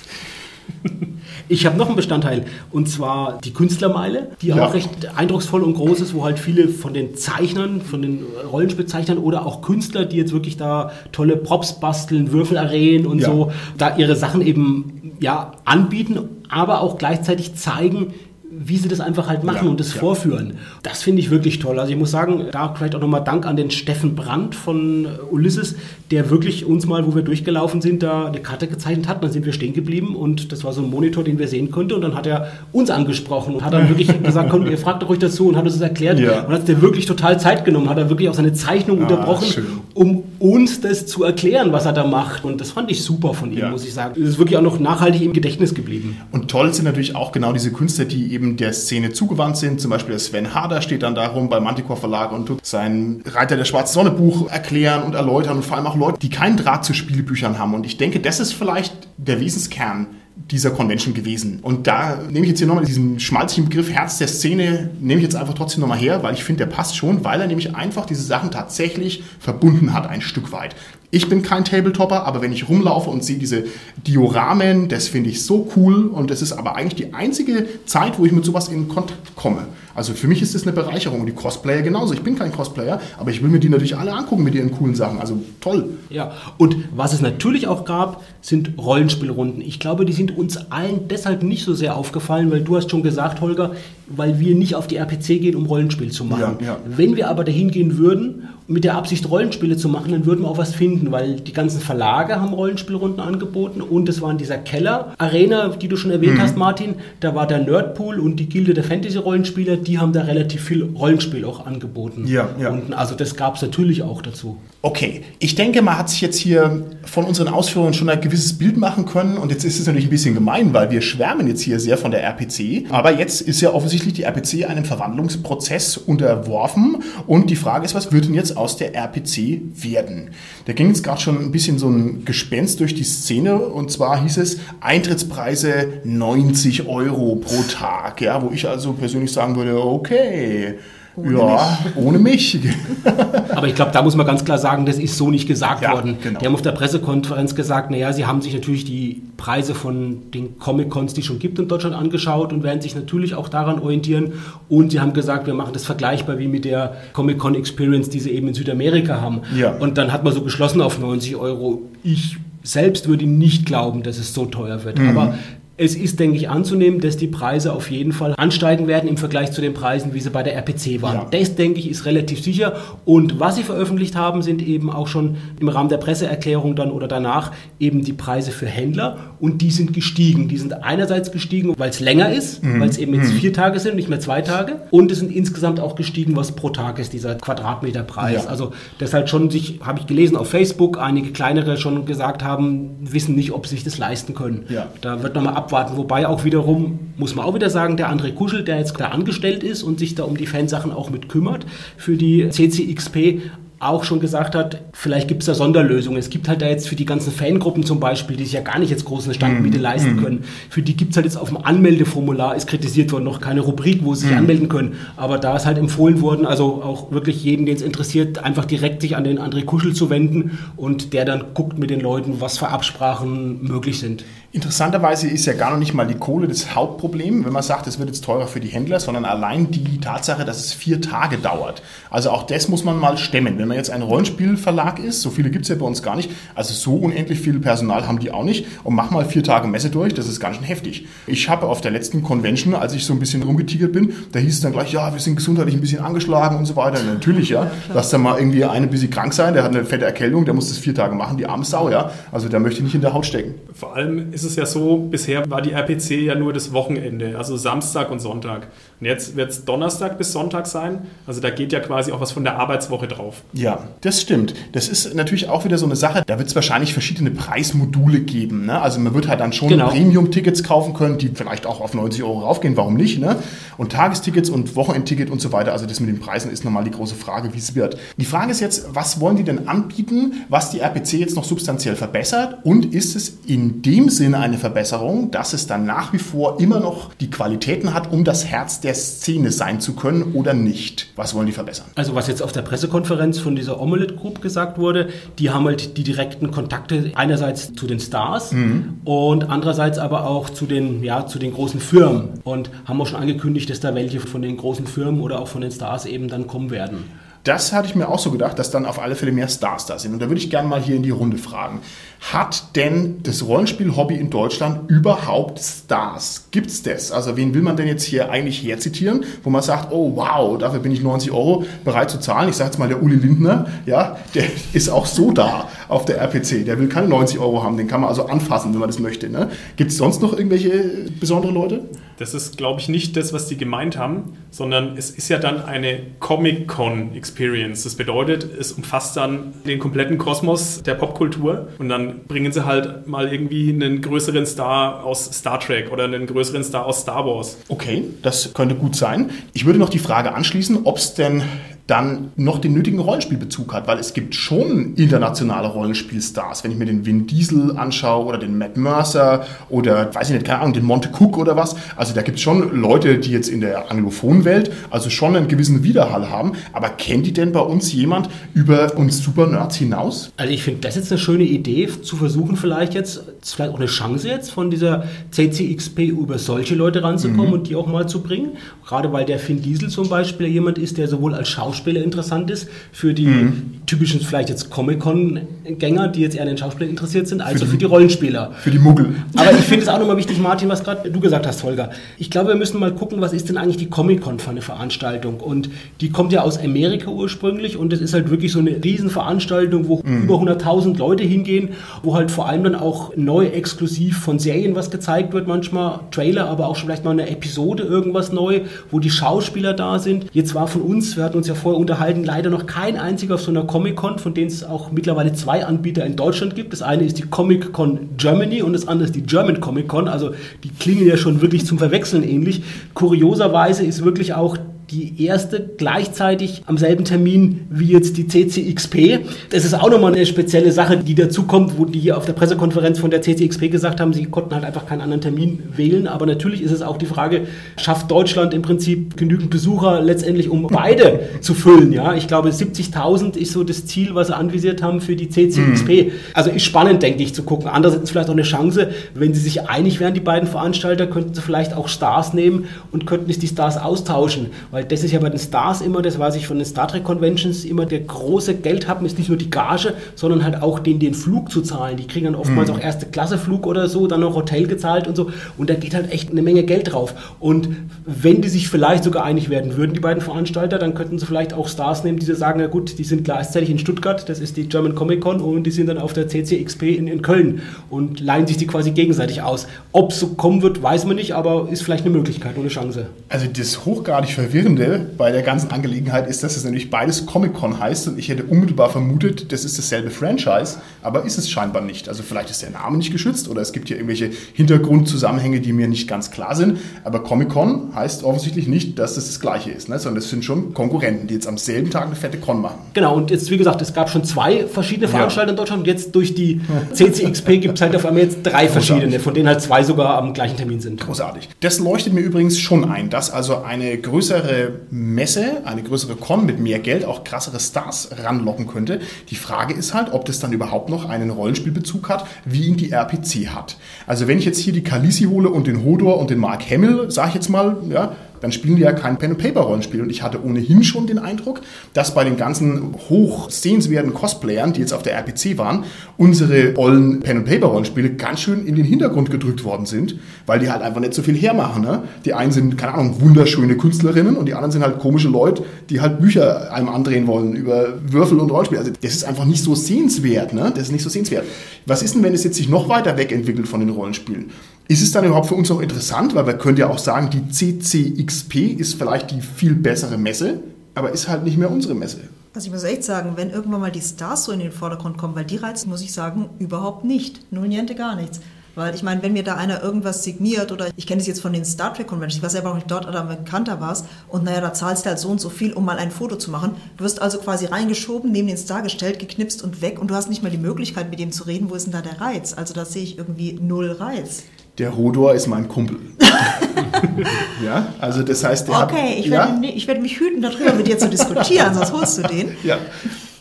Ich habe noch einen Bestandteil und zwar die Künstlermeile, die Ja. auch recht eindrucksvoll und groß ist, wo halt viele von den Zeichnern, von den Rollenspielzeichnern oder auch Künstler, die jetzt wirklich da tolle Props basteln, Würfelarenen und Ja. so, da ihre Sachen eben ja anbieten, aber auch gleichzeitig zeigen, wie sie das einfach halt machen Ja, und das ja. vorführen. Das finde ich wirklich toll. Also ich muss sagen, da vielleicht auch nochmal Dank an den Steffen Brandt von Ulysses, der wirklich uns mal, wo wir durchgelaufen sind, da eine Karte gezeichnet hat. Dann sind wir stehen geblieben und das war so ein Monitor, den wir sehen konnten. Und dann hat er uns angesprochen und hat dann wirklich gesagt, komm, ihr fragt doch euch dazu und hat uns das erklärt. Ja. Und hat der wirklich total Zeit genommen, hat er wirklich auch seine Zeichnung Ah, unterbrochen, schön. um uns das zu erklären, was er da macht. Und das fand ich super von ihm, Ja. muss ich sagen. Es ist wirklich auch noch nachhaltig im Gedächtnis geblieben. Und toll sind natürlich auch genau diese Künstler, die eben der Szene zugewandt sind. Zum Beispiel der Sven Harder steht dann darum beim Manticore Verlag und tut sein Reiter der Schwarzen Sonne Buch erklären und erläutern und vor allem auch Leute, die keinen Draht zu Spielbüchern haben. Und ich denke, das ist vielleicht der Wesenskern dieser Convention gewesen. Und da nehme ich jetzt hier nochmal diesen schmalzigen Begriff Herz der Szene, nehme ich jetzt einfach trotzdem nochmal her, weil ich finde, der passt schon, weil er nämlich einfach diese Sachen tatsächlich verbunden hat, ein Stück weit. Ich bin kein Tabletopper, aber wenn ich rumlaufe und sehe diese Dioramen, das finde ich so cool und das ist aber eigentlich die einzige Zeit, wo ich mit sowas in Kontakt komme. Also für mich ist das eine Bereicherung und die Cosplayer genauso. Ich bin kein Cosplayer, aber ich will mir die natürlich alle angucken mit ihren coolen Sachen. Also toll. Ja, und was es natürlich auch gab, sind Rollenspielrunden. Ich glaube, die sind uns allen deshalb nicht so sehr aufgefallen, weil du hast schon gesagt, Holger, weil wir nicht auf die RPC gehen, um Rollenspiel zu machen. Ja, ja. Wenn wir aber dahin gehen würden, mit der Absicht Rollenspiele zu machen, dann würden wir auch was finden, weil die ganzen Verlage haben Rollenspielrunden angeboten und es war in dieser Keller-Arena, die du schon erwähnt Mhm. hast, Martin, da war der Nerdpool und die Gilde der Fantasy-Rollenspieler, die haben da relativ viel Rollenspiel auch angeboten. Ja, ja. Und also das gab es natürlich auch dazu. Okay, ich denke, man hat sich jetzt hier von unseren Ausführungen schon ein gewisses Bild machen können und jetzt ist es natürlich ein bisschen gemein, weil wir schwärmen jetzt hier sehr von der RPC, aber jetzt ist ja offensichtlich die RPC einem Verwandlungsprozess unterworfen und die Frage ist, was wird denn jetzt aus der RPC werden? Da ging jetzt gerade schon ein bisschen so ein Gespenst durch die Szene und zwar hieß es Eintrittspreise 90 Euro pro Tag, ja, wo ich also persönlich sagen würde, okay, ja, ohne mich. Aber ich glaube, da muss man ganz klar sagen, das ist so nicht gesagt Ja, worden. genau. Die haben auf der Pressekonferenz gesagt, naja, sie haben sich natürlich die Preise von den Comic-Cons, die es schon gibt in Deutschland, angeschaut und werden sich natürlich auch daran orientieren. Und sie haben gesagt, wir machen das vergleichbar wie mit der Comic-Con-Experience, die sie eben in Südamerika haben. Ja. Und dann hat man so geschlossen auf 90 Euro. Ich selbst würde nicht glauben, dass es so teuer Mhm. wird. Aber Es ist, denke ich, anzunehmen, dass die Preise auf jeden Fall ansteigen werden im Vergleich zu den Preisen, wie sie bei der RPC waren. Ja. Das, denke ich, ist relativ sicher. Und was sie veröffentlicht haben, sind eben auch schon im Rahmen der Presseerklärung dann oder danach eben die Preise für Händler. Und die sind gestiegen. Die sind einerseits gestiegen, weil es länger ist, mhm. weil es eben jetzt mhm. vier Tage sind, nicht mehr zwei Tage. Und es sind insgesamt auch gestiegen, was pro Tag ist, dieser Quadratmeterpreis. Ja. Also das halt schon sich, habe ich gelesen auf Facebook, einige kleinere schon gesagt haben, wissen nicht, ob sie sich das leisten können. Ja. Da wird nochmal abwarten. Wobei auch wiederum, muss man auch wieder sagen, der André Kuschel, der jetzt da angestellt ist und sich da um die Fansachen auch mit kümmert, für die CCXP auch schon gesagt hat, vielleicht gibt es da Sonderlösungen. Es gibt halt da jetzt für die ganzen Fangruppen zum Beispiel, die sich ja gar nicht jetzt große Standmiete mm. leisten mm. können, für die gibt es halt jetzt auf dem Anmeldeformular, ist kritisiert worden, noch keine Rubrik, wo sie sich mm. anmelden können. Aber da ist halt empfohlen worden, also auch wirklich jeden, den es interessiert, einfach direkt sich an den André Kuschel zu wenden und der dann guckt mit den Leuten, was für Absprachen möglich sind. Interessanterweise ist ja gar noch nicht mal die Kohle das Hauptproblem, wenn man sagt, es wird jetzt teurer für die Händler, sondern allein die Tatsache, dass es vier Tage dauert. Also auch das muss man mal stemmen. Wenn man jetzt ein Rollenspielverlag ist, so viele gibt es ja bei uns gar nicht, also so unendlich viel Personal haben die auch nicht und mach mal vier Tage Messe durch, das ist ganz schön heftig. Ich habe auf der letzten Convention, als ich so ein bisschen rumgetigert bin, da hieß es dann gleich, ja, wir sind gesundheitlich ein bisschen angeschlagen und so weiter. Und natürlich, ja, lass da mal irgendwie eine ein bisschen krank sein, der hat eine fette Erkältung, der muss das vier Tage machen, die arme Sau, ja. Also der möchte nicht in der Haut stecken. Vor allem ist es ja so, bisher war die RPC ja nur das Wochenende, also Samstag und Sonntag. Und jetzt wird es Donnerstag bis Sonntag sein. Also da geht ja quasi auch was von der Arbeitswoche drauf. Ja, das stimmt. Das ist natürlich auch wieder so eine Sache. Da wird es wahrscheinlich verschiedene Preismodule geben. Ne? Also man wird halt dann schon genau. Premium-Tickets kaufen können, die vielleicht auch auf 90 Euro raufgehen. Warum nicht? Ne? Und Tagestickets und Wochenendticket und so weiter. Also das mit den Preisen ist nochmal die große Frage, wie es wird. Die Frage ist jetzt, was wollen die denn anbieten, was die RPC jetzt noch substanziell verbessert? Und ist es in dem Sinne eine Verbesserung? Verbesserung, dass es dann nach wie vor immer noch die Qualitäten hat, um das Herz der Szene sein zu können oder nicht. Was wollen die verbessern? Also was jetzt auf der Pressekonferenz von dieser Omelette Group gesagt wurde, die haben halt die direkten Kontakte einerseits zu den Stars mhm. und andererseits aber auch zu den, ja, zu den großen Firmen und haben auch schon angekündigt, dass da welche von den großen Firmen oder auch von den Stars eben dann kommen werden. Das hatte ich mir auch so gedacht, dass dann auf alle Fälle mehr Stars da sind. Und da würde ich gerne mal hier in die Runde fragen. Hat denn das Rollenspiel-Hobby in Deutschland überhaupt Stars? Gibt es das? Also wen will man denn jetzt hier eigentlich herzitieren, wo man sagt, oh wow, dafür bin ich 90 Euro bereit zu zahlen. Ich sage jetzt mal der Uli Lindner, ja, der ist auch so da auf der RPC. Der will keine 90 Euro haben, den kann man also anfassen, wenn man das möchte. Ne? Gibt es sonst noch irgendwelche besondere Leute? Das ist, glaube ich, nicht das, was die gemeint haben, sondern es ist ja dann eine Comic-Con-Experience. Das bedeutet, es umfasst dann den kompletten Kosmos der Popkultur und dann bringen sie halt mal irgendwie einen größeren Star aus Star Trek oder einen größeren Star aus Star Wars. Okay, das könnte gut sein. Ich würde noch die Frage anschließen, ob es denn dann noch den nötigen Rollenspielbezug hat, weil es gibt schon internationale Rollenspielstars. Wenn ich mir den Vin Diesel anschaue oder den Matt Mercer oder, weiß ich nicht, keine Ahnung, den Monte Cook oder was. Also da gibt es schon Leute, die jetzt in der anglophonen Welt also schon einen gewissen Widerhall haben. Aber kennt die denn bei uns jemand über uns Super Nerds hinaus? Also ich finde das jetzt eine schöne Idee, zu versuchen vielleicht jetzt, vielleicht auch eine Chance jetzt von dieser CCXP über solche Leute ranzukommen mhm. und die auch mal zu bringen. Gerade weil der Vin Diesel zum Beispiel jemand ist, der sowohl als Schauspieler Schauspieler interessant ist, für die mhm. typischen vielleicht jetzt Comic-Con-Gänger, die jetzt eher an den Schauspielern interessiert sind, also für die, für die Rollenspieler. Für die Muggel. Aber ich finde es auch nochmal wichtig, Martin, was gerade du gesagt hast, Holger. Ich glaube, wir müssen mal gucken, was ist denn eigentlich die Comic-Con für eine Veranstaltung? Und die kommt ja aus Amerika ursprünglich und es ist halt wirklich so eine Riesenveranstaltung, wo mhm. über 100.000 Leute hingehen, wo halt vor allem dann auch neu exklusiv von Serien was gezeigt wird, manchmal Trailer, aber auch schon vielleicht mal eine Episode irgendwas neu, wo die Schauspieler da sind. Jetzt war von uns, wir hatten uns ja vor vorher unterhalten, leider noch kein einziger auf so einer Comic-Con, von denen es auch mittlerweile zwei Anbieter in Deutschland gibt. Das eine ist die Comic-Con Germany und das andere ist die German Comic-Con. Also die klingen ja schon wirklich zum Verwechseln ähnlich. Kurioserweise ist wirklich auch die erste gleichzeitig am selben Termin wie jetzt die CCXP. Das ist auch nochmal eine spezielle Sache, die dazu kommt, wo die hier auf der Pressekonferenz von der CCXP gesagt haben, sie konnten halt einfach keinen anderen Termin wählen. Aber natürlich ist es auch die Frage, schafft Deutschland im Prinzip genügend Besucher letztendlich, um beide zu füllen? Ja, ich glaube, 70.000 ist so das Ziel, was sie anvisiert haben für die CCXP. Mhm. Also ist spannend, denke ich, zu gucken. Andererseits vielleicht auch eine Chance, wenn sie sich einig wären, die beiden Veranstalter, könnten sie vielleicht auch Stars nehmen und könnten es die Stars austauschen. Weil weil das ist ja bei den Stars immer, das weiß ich von den Star Trek Conventions, immer der große Geldhaben ist nicht nur die Gage, sondern halt auch den, den Flug zu zahlen. Die kriegen dann oftmals auch erste Klasse Flug oder so, dann noch Hotel gezahlt und so und da geht halt echt eine Menge Geld drauf. Und wenn die sich vielleicht sogar einig werden würden, die beiden Veranstalter, dann könnten sie vielleicht auch Stars nehmen, die so sagen, na gut, die sind gleichzeitig in Stuttgart, das ist die German Comic Con und die sind dann auf der CCXP in, in Köln und leihen sich die quasi gegenseitig aus. Ob es so kommen wird, weiß man nicht, aber ist vielleicht eine Möglichkeit und eine Chance. Also das hochgradig Verwirrende bei der ganzen Angelegenheit ist, dass es natürlich beides Comic-Con heißt und ich hätte unmittelbar vermutet, das ist dasselbe Franchise, aber ist es scheinbar nicht. Also vielleicht ist der Name nicht geschützt oder es gibt hier irgendwelche Hintergrundzusammenhänge, die mir nicht ganz klar sind, aber Comic-Con heißt offensichtlich nicht, dass das das gleiche ist, ne? sondern das sind schon Konkurrenten, die jetzt am selben Tag eine fette Con machen. Genau, und jetzt, wie gesagt, es gab schon zwei verschiedene Veranstalter in Deutschland und jetzt durch die CCXP gibt es halt auf einmal jetzt drei verschiedene, von denen halt zwei sogar am gleichen Termin sind. Großartig. Das leuchtet mir übrigens schon ein, dass also eine größere Messe, eine größere Con mit mehr Geld auch krassere Stars ranlocken könnte. Die Frage ist halt, ob das dann überhaupt noch einen Rollenspielbezug hat, wie ihn die RPC hat. Also wenn ich jetzt hier die Kalisi hole und den Hodor und den Mark Hamill, sag ich jetzt mal, ja, dann spielen die ja kein Pen-and-Paper-Rollenspiel. Und ich hatte ohnehin schon den Eindruck, dass bei den ganzen hoch sehenswerten Cosplayern, die jetzt auf der RPC waren, unsere ollen Pen-and-Paper-Rollenspiele ganz schön in den Hintergrund gedrückt worden sind, weil die halt einfach nicht so viel hermachen. Ne? Die einen sind, keine Ahnung, wunderschöne Künstlerinnen und die anderen sind halt komische Leute, die halt Bücher einem andrehen wollen über Würfel und Rollenspiel. Also das ist einfach nicht so sehenswert. Ne? Das ist nicht so sehenswert. Was ist denn, wenn es jetzt sich noch weiter wegentwickelt von den Rollenspielen? Ist es dann überhaupt für uns noch interessant? Weil wir können ja auch sagen, die CCXP ist vielleicht die viel bessere Messe, aber ist halt nicht mehr unsere Messe. Also ich muss echt sagen, wenn irgendwann mal die Stars so in den Vordergrund kommen, weil die reizen, muss ich sagen, überhaupt nicht. Null niente gar nichts. Weil ich meine, wenn mir da einer irgendwas signiert oder ich kenne es jetzt von den Star Trek Conventions, ich war selber auch nicht dort oder bekannter warst und naja, da zahlst du halt so und so viel, um mal ein Foto zu machen. Du wirst also quasi reingeschoben, neben den Star gestellt, geknipst und weg und du hast nicht mal die Möglichkeit, mit dem zu reden. Wo ist denn da der Reiz? Also da sehe ich irgendwie null Reiz. Der Hodor ist mein Kumpel. ja, also das heißt, der Okay, ich hat, werde, ja, ich werde mich hüten, darüber mit dir zu diskutieren, sonst holst du den. ja.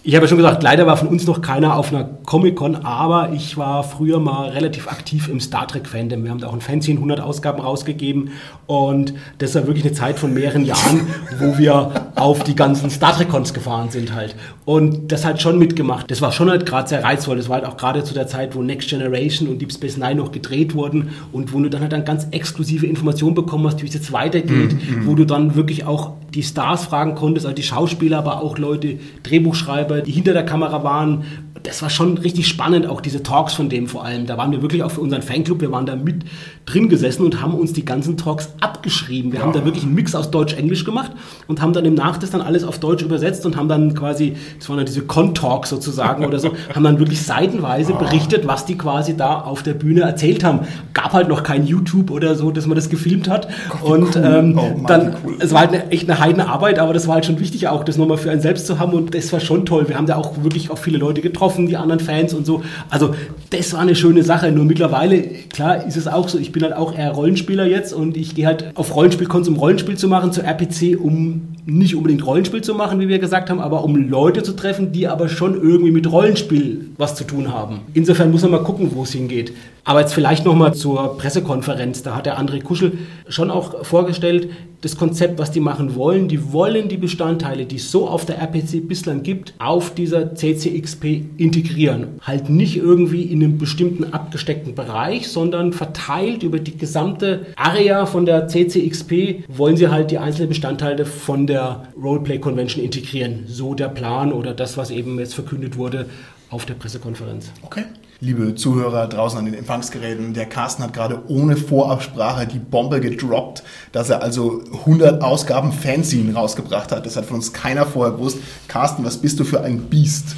Ich habe ja schon gesagt, leider war von uns noch keiner auf einer Comic-Con, aber ich war früher mal relativ aktiv im Star Trek-Fandom. Wir haben da auch ein Fanzine 100 Ausgaben rausgegeben und das war wirklich eine Zeit von mehreren Jahren, wo wir auf die ganzen Star Trek-Cons gefahren sind halt. Und das hat schon mitgemacht. Das war schon halt gerade sehr reizvoll. Das war halt auch gerade zu der Zeit, wo Next Generation und Deep Space Nine noch gedreht wurden und wo du dann halt dann ganz exklusive Informationen bekommen hast, wie es jetzt weitergeht, wo du dann wirklich auch die Stars fragen konntest, also die Schauspieler, aber auch Leute, Drehbuchschreiber, die hinter der Kamera waren. Das war schon richtig spannend, auch diese Talks von dem vor allem. Da waren wir wirklich auch für unseren Fanclub, wir waren da mit drin gesessen und haben uns die ganzen Talks abgeschrieben. Wir haben da wirklich einen Mix aus Deutsch-Englisch gemacht und haben dann im Nachhinein dann alles auf Deutsch übersetzt und haben dann quasi, das waren dann diese Con-Talks sozusagen oder so, haben dann wirklich seitenweise berichtet, was die quasi da auf der Bühne erzählt haben. Gab halt noch kein YouTube oder so, dass man das gefilmt hat. und cool. ähm, Oh Mann, dann, cool. es war halt eine, echt eine Heidenarbeit, aber das war halt schon wichtig auch, das nochmal für einen selbst zu haben und das war schon toll. Wir haben da auch wirklich auch viele Leute getroffen, die anderen Fans und so. Also das war eine schöne Sache. Nur mittlerweile, klar, ist es auch so, ich bin halt auch eher Rollenspieler jetzt und ich gehe halt auf Rollenspielcons, um Rollenspiel zu machen, zur RPC, um nicht unbedingt Rollenspiel zu machen, wie wir gesagt haben, aber um Leute zu treffen, die aber schon irgendwie mit Rollenspiel was zu tun haben. Insofern muss man mal gucken, wo es hingeht. Aber jetzt vielleicht nochmal zur Pressekonferenz. Da hat der André Kuschel schon auch vorgestellt, das Konzept, was die machen wollen. Die wollen die Bestandteile, die es so auf der RPC bislang gibt, auf dieser CCXP integrieren. Halt nicht irgendwie in einem bestimmten abgesteckten Bereich, sondern verteilt über die gesamte Area von der CCXP wollen sie halt die einzelnen Bestandteile von der Roleplay Convention integrieren. So der Plan oder das, was eben jetzt verkündet wurde auf der Pressekonferenz. Okay. Liebe Zuhörer draußen an den Empfangsgeräten, der Carsten hat gerade ohne Vorabsprache die Bombe gedroppt, dass er also 100 Ausgaben Fanzine rausgebracht hat. Das hat von uns keiner vorher gewusst. Carsten, was bist du für ein Biest?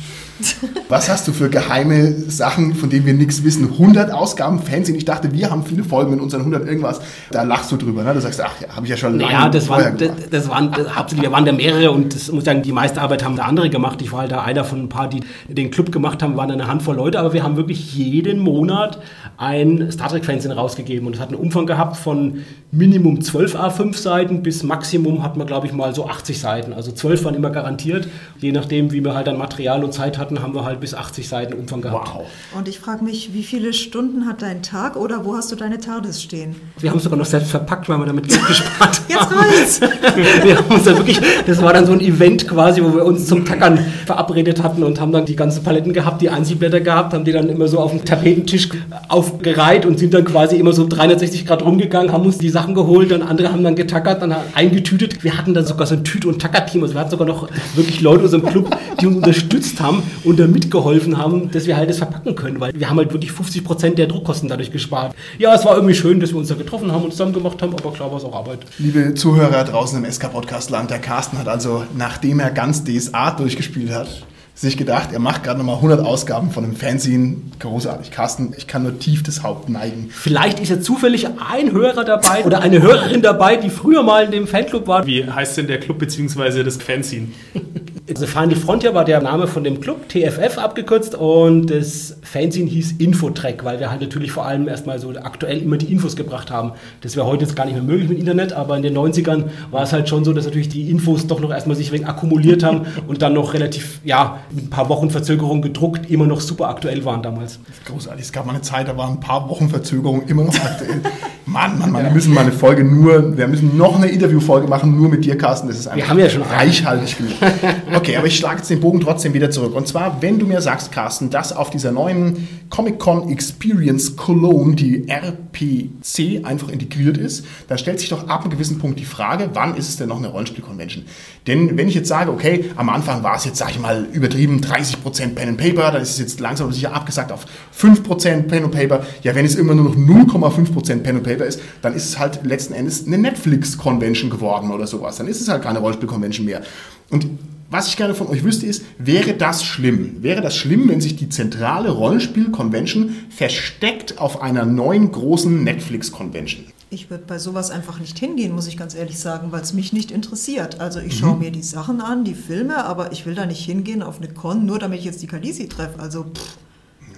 Was hast du für geheime Sachen, von denen wir nichts wissen? 100 Ausgaben Fanzine. Ich dachte, wir haben viele Folgen mit unseren 100 irgendwas. Da lachst du drüber, ne? Du sagst, ach ja, habe ich ja schon lange Naja, das waren, das, das waren das, hauptsächlich, wir waren da mehrere und das muss ich sagen, die meiste Arbeit haben da andere gemacht. Ich war halt da einer von ein paar, die den Club gemacht haben, waren eine Handvoll Leute, aber wir haben wirklich jeden Monat ein Star Trek-Fernsehen rausgegeben und es hat einen Umfang gehabt von Minimum 12 A5 Seiten bis Maximum hat man, glaube ich, mal so 80 Seiten. Also 12 waren immer garantiert. Je nachdem, wie wir halt dann Material und Zeit hatten, haben wir halt bis 80 Seiten Umfang gehabt. Wow. Und ich frage mich, wie viele Stunden hat dein Tag oder wo hast du deine TARDIS stehen? Wir haben es sogar noch selbst verpackt, weil wir damit Geld gespart Jetzt haben. reicht's! wir haben uns dann wirklich, das war dann so ein Event quasi, wo wir uns zum Tackern verabredet hatten und haben dann die ganzen Paletten gehabt, die Einzelblätter gehabt, haben die dann immer so auf dem Tapetentisch aufgereiht und sind dann quasi immer so 360 Grad rumgegangen, haben uns die Sachen geholt, dann andere haben dann getackert, dann eingetütet. Wir hatten dann sogar so ein Tüt- und Tackerteam, also wir hatten sogar noch wirklich Leute aus unserem Club, die uns unterstützt haben und da mitgeholfen haben, dass wir halt das verpacken können, weil wir haben halt wirklich 50 Prozent der Druckkosten dadurch gespart. Ja, es war irgendwie schön, dass wir uns da getroffen haben und zusammen gemacht haben, aber klar war es auch Arbeit. Liebe Zuhörer draußen im SK-Podcast-Land, der Carsten hat also, nachdem er ganz DSA durchgespielt hat, sich gedacht, er macht gerade nochmal 100 Ausgaben von einem Fanzine. Großartig. Carsten, ich kann nur tief das Haupt neigen. Vielleicht ist ja zufällig ein Hörer dabei oder eine Hörerin dabei, die früher mal in dem Fanclub war. Wie heißt denn der Club bzw. das Fanzine? Also Final Frontier war der Name von dem Club, TFF abgekürzt und das Fanzine hieß Infotrack, weil wir halt natürlich vor allem erstmal so aktuell immer die Infos gebracht haben. Das wäre heute jetzt gar nicht mehr möglich mit Internet, aber in den 90ern war es halt schon so, dass natürlich die Infos doch noch erstmal sich wenig akkumuliert haben und dann noch relativ, ja, mit ein paar Wochen Verzögerung gedruckt, immer noch super aktuell waren damals. Großartig. Es gab mal eine Zeit, da waren ein paar Wochen Verzögerung immer noch aktuell. Mann, Mann, Mann, wir müssen mal eine Folge nur, wir müssen noch eine Interviewfolge machen, nur mit dir, Carsten. Das ist einfach haben ja schon reichhaltig genug. Okay, aber ich schlage jetzt den Bogen trotzdem wieder zurück. Und zwar, wenn du mir sagst, Carsten, dass auf dieser neuen Comic-Con Experience Cologne die RPC einfach integriert ist, dann stellt sich doch ab einem gewissen Punkt die Frage, wann ist es denn noch eine Rollenspiel-Convention? Denn wenn ich jetzt sage, okay, am Anfang war es jetzt, sage ich mal, übertrieben 30% Pen and Paper, dann ist es jetzt langsam aber sicher abgesagt auf 5% Pen and Paper. Ja, wenn es immer nur noch 0,5% Pen and Paper ist, dann ist es halt letzten Endes eine Netflix-Convention geworden oder sowas. Dann ist es halt keine Rollenspiel-Convention mehr. Und was ich gerne von euch wüsste ist, wäre das schlimm? Wäre das schlimm, wenn sich die zentrale Rollenspiel-Convention versteckt auf einer neuen großen Netflix-Convention? Ich würde bei sowas einfach nicht hingehen, muss ich ganz ehrlich sagen, weil es mich nicht interessiert. Also ich schaue mir die Sachen an, die Filme, aber ich will da nicht hingehen auf eine Con, nur damit ich jetzt die Kalisi treffe. Also pff,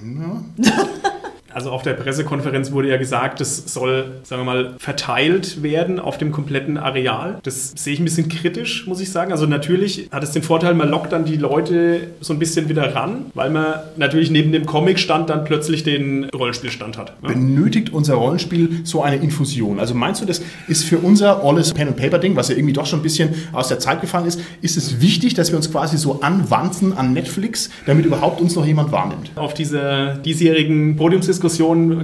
Also auf der Pressekonferenz wurde ja gesagt, das soll, sagen wir mal, verteilt werden auf dem kompletten Areal. Das sehe ich ein bisschen kritisch, muss ich sagen. Also natürlich hat es den Vorteil, man lockt dann die Leute so ein bisschen wieder ran, weil man natürlich neben dem Comicstand dann plötzlich den Rollenspielstand hat. ne? Benötigt unser Rollenspiel so eine Infusion? Also meinst du, das ist für unser alles Pen and Paper Ding, was ja irgendwie doch schon ein bisschen aus der Zeit gefallen ist, ist es wichtig, dass wir uns quasi so anwanzen an Netflix, damit überhaupt uns noch jemand wahrnimmt? Auf dieser diesjährigen Podiumsdiskussion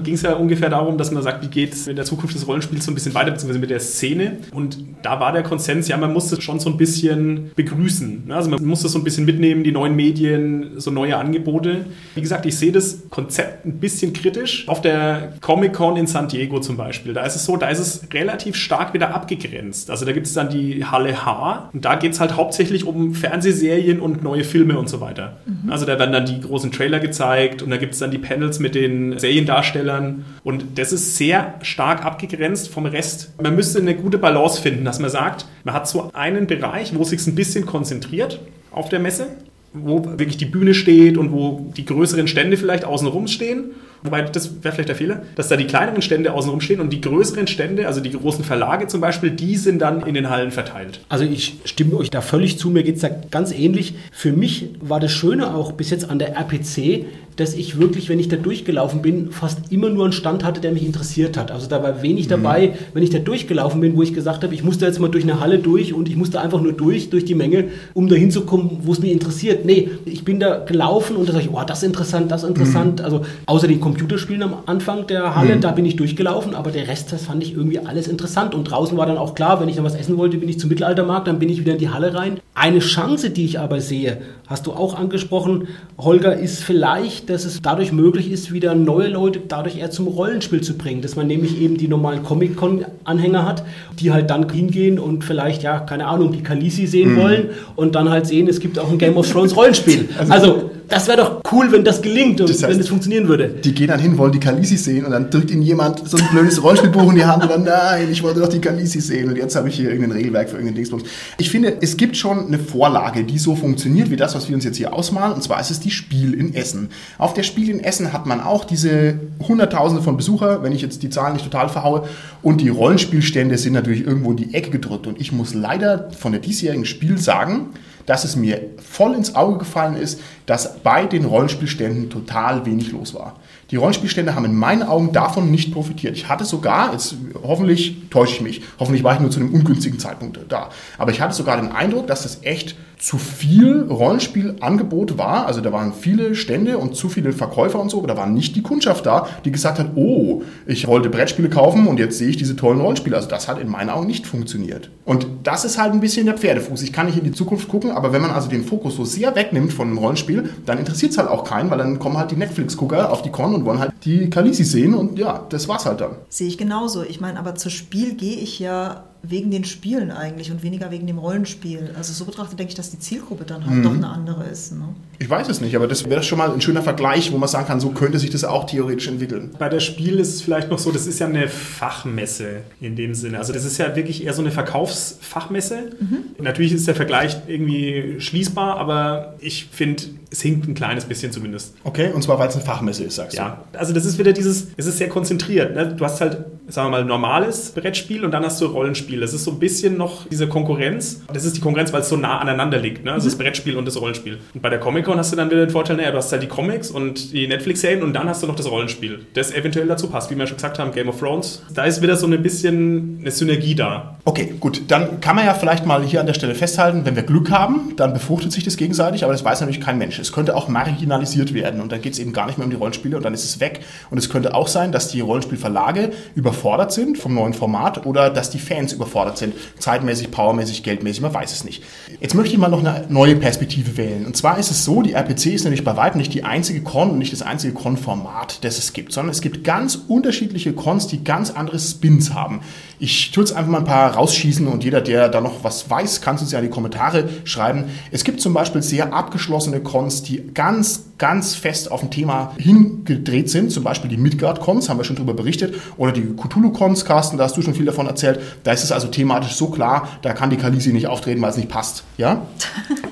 ging es ja ungefähr darum, dass man sagt, wie geht es in der Zukunft des Rollenspiels so ein bisschen weiter, beziehungsweise mit der Szene. Und da war der Konsens, ja, man muss das schon so ein bisschen begrüßen. ne? Also man muss das so ein bisschen mitnehmen, die neuen Medien, so neue Angebote. Wie gesagt, ich sehe das Konzept ein bisschen kritisch. Auf der Comic-Con in San Diego zum Beispiel, da ist es so, da ist es relativ stark wieder abgegrenzt. Also da gibt es dann die Halle H und da geht es halt hauptsächlich um Fernsehserien und neue Filme und so weiter. Also da werden dann die großen Trailer gezeigt und da gibt es dann die Panels mit den Seriendarstellern und das ist sehr stark abgegrenzt vom Rest. Man müsste eine gute Balance finden, dass man sagt, man hat so einen Bereich, wo es sich ein bisschen konzentriert auf der Messe, wo wirklich die Bühne steht und wo die größeren Stände vielleicht außenrum stehen. Wobei, das wäre vielleicht der Fehler, dass da die kleineren Stände außenrum stehen und die größeren Stände, also die großen Verlage zum Beispiel, die sind dann in den Hallen verteilt. Also ich stimme euch da völlig zu, mir geht es da ganz ähnlich. Für mich war das Schöne auch bis jetzt an der RPC, dass ich wirklich, wenn ich da durchgelaufen bin, fast immer nur einen Stand hatte, der mich interessiert hat. Also da war wenig dabei, wenn ich da durchgelaufen bin, wo ich gesagt habe, ich muss da jetzt mal durch eine Halle durch und ich muss da einfach nur durch, durch die Menge, um da hinzukommen, wo es mich interessiert. Nee, ich bin da gelaufen und da sage ich, oh, das ist interessant, das ist interessant. Also außer den Computerspielen am Anfang der Halle, da bin ich durchgelaufen, aber der Rest, das fand ich irgendwie alles interessant. Und draußen war dann auch klar, wenn ich dann was essen wollte, bin ich zum Mittelaltermarkt, dann bin ich wieder in die Halle rein. Eine Chance, die ich aber sehe, hast du auch angesprochen, Holger, ist vielleicht, dass es dadurch möglich ist, wieder neue Leute dadurch eher zum Rollenspiel zu bringen. Dass man nämlich eben die normalen Comic-Con-Anhänger hat, die halt dann hingehen und vielleicht, ja, keine Ahnung, die Kalisi sehen wollen und dann halt sehen, es gibt auch ein Game of Thrones Rollenspiel. Also, das wäre doch cool, wenn das gelingt und Das heißt, wenn es funktionieren würde. Die gehen dann hin, wollen die Kalisi sehen und dann drückt ihnen jemand so ein blödes Rollenspielbuch in die Hand und dann, nein, ich wollte doch die Kalisi sehen und jetzt habe ich hier irgendein Regelwerk für irgendeinen Dingsbums. Ich finde, es gibt schon eine Vorlage, die so funktioniert wie das, was wir uns jetzt hier ausmalen und zwar ist es die Spiel in Essen. Auf der Spiel in Essen hat man auch diese Hunderttausende von Besucher, wenn ich jetzt die Zahlen nicht total verhaue und die Rollenspielstände sind natürlich irgendwo in die Ecke gedrückt und ich muss leider von der diesjährigen Spiel sagen, dass es mir voll ins Auge gefallen ist, dass bei den Rollenspielständen total wenig los war. Die Rollenspielstände haben in meinen Augen davon nicht profitiert. Ich hatte sogar, jetzt hoffentlich täusche ich mich, hoffentlich war ich nur zu einem ungünstigen Zeitpunkt da, aber ich hatte sogar den Eindruck, dass das echt zu viel Rollenspielangebot war. Also da waren viele Stände und zu viele Verkäufer und so, aber da war nicht die Kundschaft da, die gesagt hat, oh, ich wollte Brettspiele kaufen und jetzt sehe ich diese tollen Rollenspiele. Also das hat in meinen Augen nicht funktioniert. Und das ist halt ein bisschen der Pferdefuß. Ich kann nicht in die Zukunft gucken, aber wenn man also den Fokus so sehr wegnimmt von einem Rollenspiel, dann interessiert es halt auch keinen, weil dann kommen halt die Netflix-Gucker auf die Con und wollen halt die Kalisi sehen und ja, das war's halt dann. Sehe ich genauso. Ich meine, aber zu Spiel gehe ich ja wegen den Spielen eigentlich und weniger wegen dem Rollenspiel. Also so betrachtet denke ich, dass die Zielgruppe dann halt mhm. doch eine andere ist. Ne? Ich weiß es nicht, aber das wäre schon mal ein schöner Vergleich, wo man sagen kann, so könnte sich das auch theoretisch entwickeln. Bei der Spiel ist es vielleicht noch so, das ist ja eine Fachmesse in dem Sinne. Also das ist ja wirklich eher so eine Verkaufsfachmesse. Mhm. Natürlich ist der Vergleich irgendwie schließbar, aber ich finde, es hinkt ein kleines bisschen zumindest. Okay, und zwar weil es eine Fachmesse ist, sagst du? Ja, also das ist wieder dieses, es ist sehr konzentriert. Ne? Du hast halt, sagen wir mal, normales Brettspiel und dann hast du Rollenspiel. Das ist so ein bisschen noch diese Konkurrenz. Das ist die Konkurrenz, weil es so nah aneinander liegt. Ne? Also mhm. das Brettspiel und das Rollenspiel. Und bei der Comic-Con hast du dann wieder den Vorteil, naja, du hast halt die Comics und die Netflix-Serien und dann hast du noch das Rollenspiel, das eventuell dazu passt. Wie wir schon gesagt haben, Game of Thrones. Da ist wieder so ein bisschen eine Synergie da. Okay, gut. Dann kann man ja vielleicht mal hier an der Stelle festhalten, wenn wir Glück haben, dann befruchtet sich das gegenseitig, aber das weiß natürlich kein Mensch. Es könnte auch marginalisiert werden und da geht es eben gar nicht mehr um die Rollenspiele und dann ist es weg. Und es könnte auch sein, dass die Rollenspielverlage überfordert sind vom neuen Format oder dass die Fans überfordert sind. Zeitmäßig, powermäßig, geldmäßig, man weiß es nicht. Jetzt möchte ich mal noch eine neue Perspektive wählen. Und zwar ist es so, die RPC ist nämlich bei weitem nicht die einzige Con und nicht das einzige Con-Format, das es gibt, sondern es gibt ganz unterschiedliche Cons, die ganz andere Spins haben. Ich tue jetzt einfach mal ein paar rausschießen und jeder, der da noch was weiß, kann es uns ja in die Kommentare schreiben. Es gibt zum Beispiel sehr abgeschlossene Cons, die ganz, ganz fest auf ein Thema hingedreht sind. Zum Beispiel die Midgard-Cons, haben wir schon darüber berichtet. Oder die Cthulhu-Cons, Carsten, da hast du schon viel davon erzählt. Da ist es also thematisch so klar, da kann die Kalisi nicht auftreten, weil es nicht passt. Ja?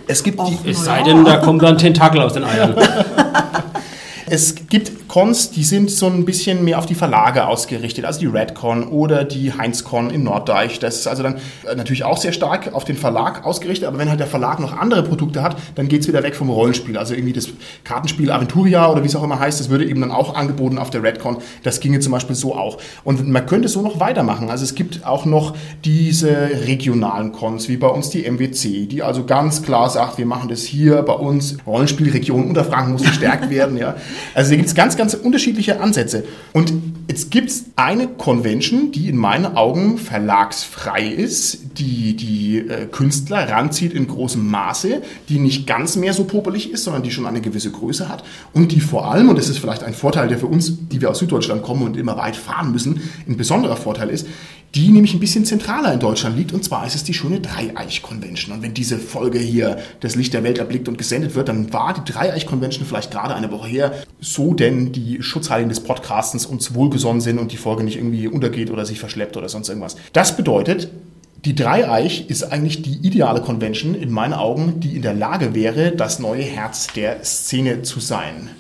Es gibt die. Es sei denn, da kommt dann Tentakel aus den Eiern. Es gibt Cons, die sind so ein bisschen mehr auf die Verlage ausgerichtet, also die Redcon oder die Heinzcon in Norddeich. Das ist also dann äh, natürlich auch sehr stark auf den Verlag ausgerichtet, aber wenn halt der Verlag noch andere Produkte hat, dann geht es wieder weg vom Rollenspiel. Also irgendwie das Kartenspiel Aventuria oder wie es auch immer heißt, das würde eben dann auch angeboten auf der Redcon. Das ginge zum Beispiel so auch. Und man könnte so noch weitermachen. Also es gibt auch noch diese regionalen Cons, wie bei uns die MWC, die also ganz klar sagt, wir machen das hier bei uns, Rollenspielregion Unterfranken muss gestärkt werden. Ja. Also da gibt es ganz, ganz unterschiedliche Ansätze. Und jetzt gibt es eine Convention, die in meinen Augen verlagsfrei ist, die die äh, Künstler ranzieht in großem Maße, die nicht ganz mehr so popelig ist, sondern die schon eine gewisse Größe hat und die vor allem, und das ist vielleicht ein Vorteil, der für uns, die wir aus Süddeutschland kommen und immer weit fahren müssen, ein besonderer Vorteil ist, die nämlich ein bisschen zentraler in Deutschland liegt. Und zwar ist es die schöne Dreieich-Convention. Und wenn diese Folge hier das Licht der Welt erblickt und gesendet wird, dann war die Dreieich-Convention vielleicht gerade eine Woche her, so denn die Schutzheiligen des Podcastens uns wohlgesonnen sind und die Folge nicht irgendwie untergeht oder sich verschleppt oder sonst irgendwas. Das bedeutet, die Dreieich ist eigentlich die ideale Convention in meinen Augen, die in der Lage wäre, das neue Herz der Szene zu sein.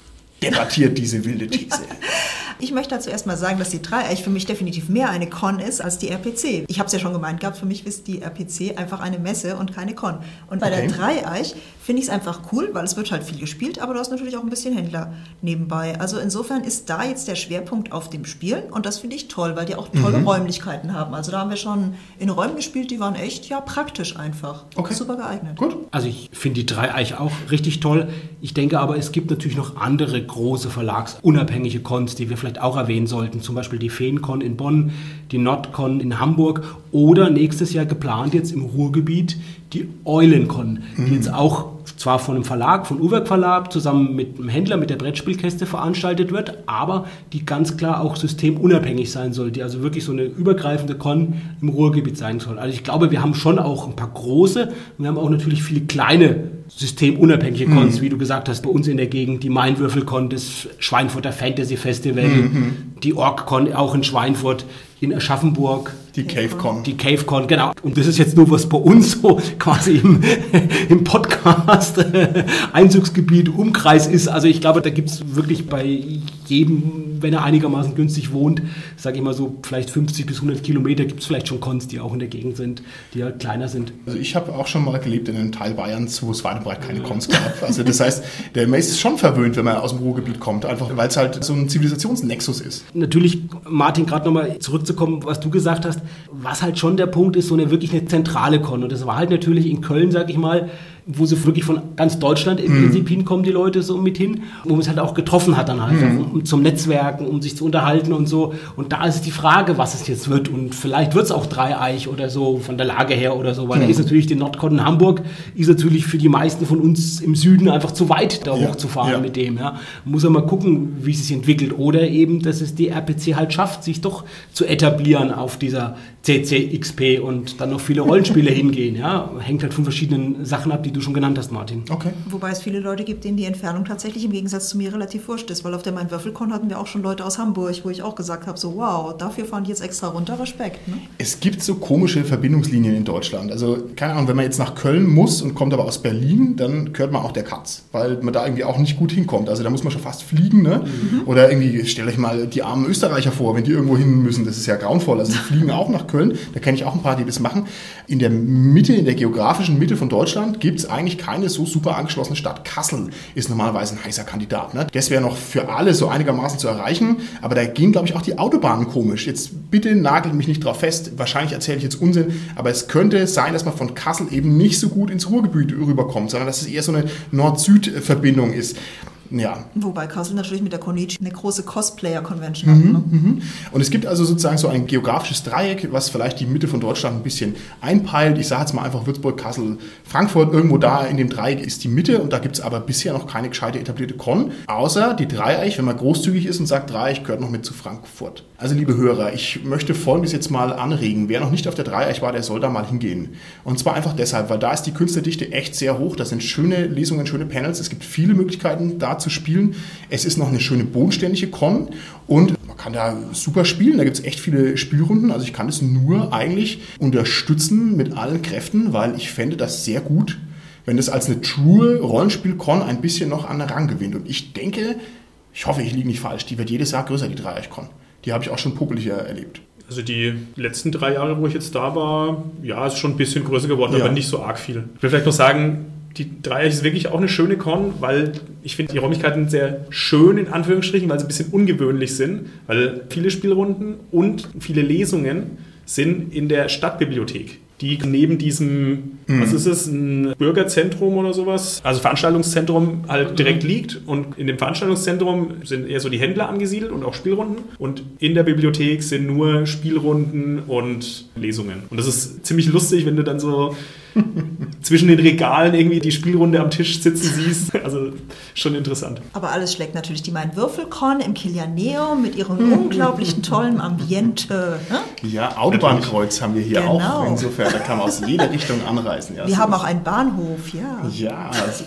Debattiert diese wilde These. Ich möchte dazu erstmal sagen, dass die Dreieich für mich definitiv mehr eine Con ist als die RPC. Ich habe es ja schon gemeint gehabt, für mich ist die RPC einfach eine Messe und keine Con. Und bei okay. der Dreieich finde ich es einfach cool, weil es wird halt viel gespielt, aber du hast natürlich auch ein bisschen Händler nebenbei. Also insofern ist da jetzt der Schwerpunkt auf dem Spielen und das finde ich toll, weil die auch tolle mhm. Räumlichkeiten haben. Also da haben wir schon in Räumen gespielt, die waren echt ja praktisch einfach. Okay. Super geeignet. Gut. Also ich finde die Dreieich auch richtig toll. Ich denke aber, es gibt natürlich noch andere große verlagsunabhängige Cons, die wir vielleicht vielleicht auch erwähnen sollten. Zum Beispiel die Feencon in Bonn, die Nordcon in Hamburg oder nächstes Jahr geplant jetzt im Ruhrgebiet die Eulencon, die mhm. jetzt auch zwar von einem Verlag, von Uwerk Verlag, zusammen mit einem Händler, mit der Brettspielkäste veranstaltet wird, aber die ganz klar auch systemunabhängig sein soll, die also wirklich so eine übergreifende Con im Ruhrgebiet sein soll. Also ich glaube, wir haben schon auch ein paar große, wir haben auch natürlich viele kleine systemunabhängige Cons, wie du gesagt hast, bei uns in der Gegend, die Mainwürfelcon, das Schweinfurter Fantasy Festival, die OrgCon auch in Schweinfurt, in Aschaffenburg, Die CaveCon. die CaveCon, genau. Und das ist jetzt nur, was bei uns so quasi im, im Podcast äh, Einzugsgebiet, Umkreis ist. Also ich glaube, da gibt es wirklich bei jedem, wenn er einigermaßen günstig wohnt, sage ich mal so, vielleicht 50 bis 100 Kilometer, gibt es vielleicht schon Cons, die auch in der Gegend sind, die halt kleiner sind. Also ich habe auch schon mal gelebt in einem Teil Bayerns, wo es weit und breit keine Cons gab. Also das heißt, der Mace ist schon verwöhnt, wenn man aus dem Ruhrgebiet kommt, einfach weil es halt so ein Zivilisationsnexus ist. Natürlich, Martin, gerade nochmal zurückzukommen, was du gesagt hast, was halt schon der Punkt ist, so eine wirklich eine zentrale Con. Und das war halt natürlich in Köln, sag ich mal, wo sie wirklich von ganz Deutschland im Prinzip hinkommen, die Leute so mit hin, wo man es halt auch getroffen hat dann halt, um, um zum Netzwerken, um sich zu unterhalten und so. Und da ist die Frage, was es jetzt wird. Und vielleicht wird es auch Dreieich oder so von der Lage her oder so, weil da ist natürlich die Nordcon in Hamburg, ist natürlich für die meisten von uns im Süden einfach zu weit, da Ja, hochzufahren ja. mit dem. Ja. Muss ja mal gucken, wie es sich entwickelt. Oder eben, dass es die RPC halt schafft, sich doch zu etablieren auf dieser CCXP und dann noch viele Rollenspiele hingehen. Ja. Hängt halt von verschiedenen Sachen ab, die du schon genannt hast, Martin. Okay. Wobei es viele Leute gibt, denen die Entfernung tatsächlich im Gegensatz zu mir relativ wurscht ist, weil auf der Main Würfelkon hatten wir auch schon Leute aus Hamburg, wo ich auch gesagt habe, so wow, dafür fahren die jetzt extra runter, Respekt. Ne? Es gibt so komische Verbindungslinien in Deutschland. Also, keine Ahnung, wenn man jetzt nach Köln muss und kommt aber aus Berlin, dann gehört man auch der Katz, weil man da irgendwie auch nicht gut hinkommt. Also, da muss man schon fast fliegen, ne? Oder irgendwie, stellt euch mal die armen Österreicher vor, wenn die irgendwo hin müssen. Das ist ja grauenvoll. Also, die fliegen auch nach Köln. Da kenne ich auch ein paar, die das machen. In der Mitte, in der geografischen Mitte von Deutschland gibt es eigentlich keine so super angeschlossene Stadt. Kassel ist normalerweise ein heißer Kandidat. Ne? Das wäre noch für alle so einigermaßen zu erreichen. Aber da gehen, glaube ich, auch die Autobahnen komisch. Jetzt bitte nagelt mich nicht drauf fest. Wahrscheinlich erzähle ich jetzt Unsinn. Aber es könnte sein, dass man von Kassel eben nicht so gut ins Ruhrgebiet rüberkommt, sondern dass es eher so eine Nord-Süd-Verbindung ist. Ja, Wobei Kassel natürlich mit der Konichi eine große Cosplayer-Convention hat. Ne? Und es gibt also sozusagen so ein geografisches Dreieck, was vielleicht die Mitte von Deutschland ein bisschen einpeilt. Ich sage jetzt mal einfach Würzburg, Kassel, Frankfurt. Irgendwo da in dem Dreieck ist die Mitte und da gibt es aber bisher noch keine gescheite etablierte Con. Außer die Dreieich, wenn man großzügig ist und sagt, Dreieich gehört noch mit zu Frankfurt. Also liebe Hörer, ich möchte Folgendes jetzt mal anregen. Wer noch nicht auf der Dreieich war, der soll da mal hingehen. Und zwar einfach deshalb, weil da ist die Künstlerdichte echt sehr hoch. Das sind schöne Lesungen, schöne Panels. Es gibt viele Möglichkeiten, da zu spielen. Es ist noch eine schöne bodenständige Con und man kann da super spielen. Da gibt es echt viele Spielrunden. Also ich kann es nur eigentlich unterstützen mit allen Kräften, weil ich fände das sehr gut, wenn das als eine true Rollenspiel-Con ein bisschen noch an Rang gewinnt. Und ich denke, ich hoffe, ich liege nicht falsch, die wird jedes Jahr größer, die Dreieich-Con. Die habe ich auch schon popeliger erlebt. Also die letzten drei Jahre, wo ich jetzt da war, ja, ist schon ein bisschen größer geworden, Ja. aber nicht so arg viel. Ich will vielleicht noch sagen, die Dreieich ist wirklich auch eine schöne Con, weil ich finde die Räumlichkeiten sehr schön, in Anführungsstrichen, weil sie ein bisschen ungewöhnlich sind, weil viele Spielrunden und viele Lesungen sind in der Stadtbibliothek, die neben diesem, was ist es, ein Bürgerzentrum oder sowas, also Veranstaltungszentrum halt direkt liegt und in dem Veranstaltungszentrum sind eher so die Händler angesiedelt und auch Spielrunden und in der Bibliothek sind nur Spielrunden und Lesungen. Und das ist ziemlich lustig, wenn du dann so zwischen den Regalen irgendwie die Spielrunde am Tisch sitzen siehst. Also schon interessant. Aber alles schlägt natürlich die Main Würfelkon im Kilianeum mit ihrem unglaublichen tollen Ambiente. Ne? Ja, Autobahnkreuz haben wir hier Genau. auch. Insofern, da kann man aus jeder Richtung anreisen. Ja, Wir so. haben auch einen Bahnhof, ja. Ja, also,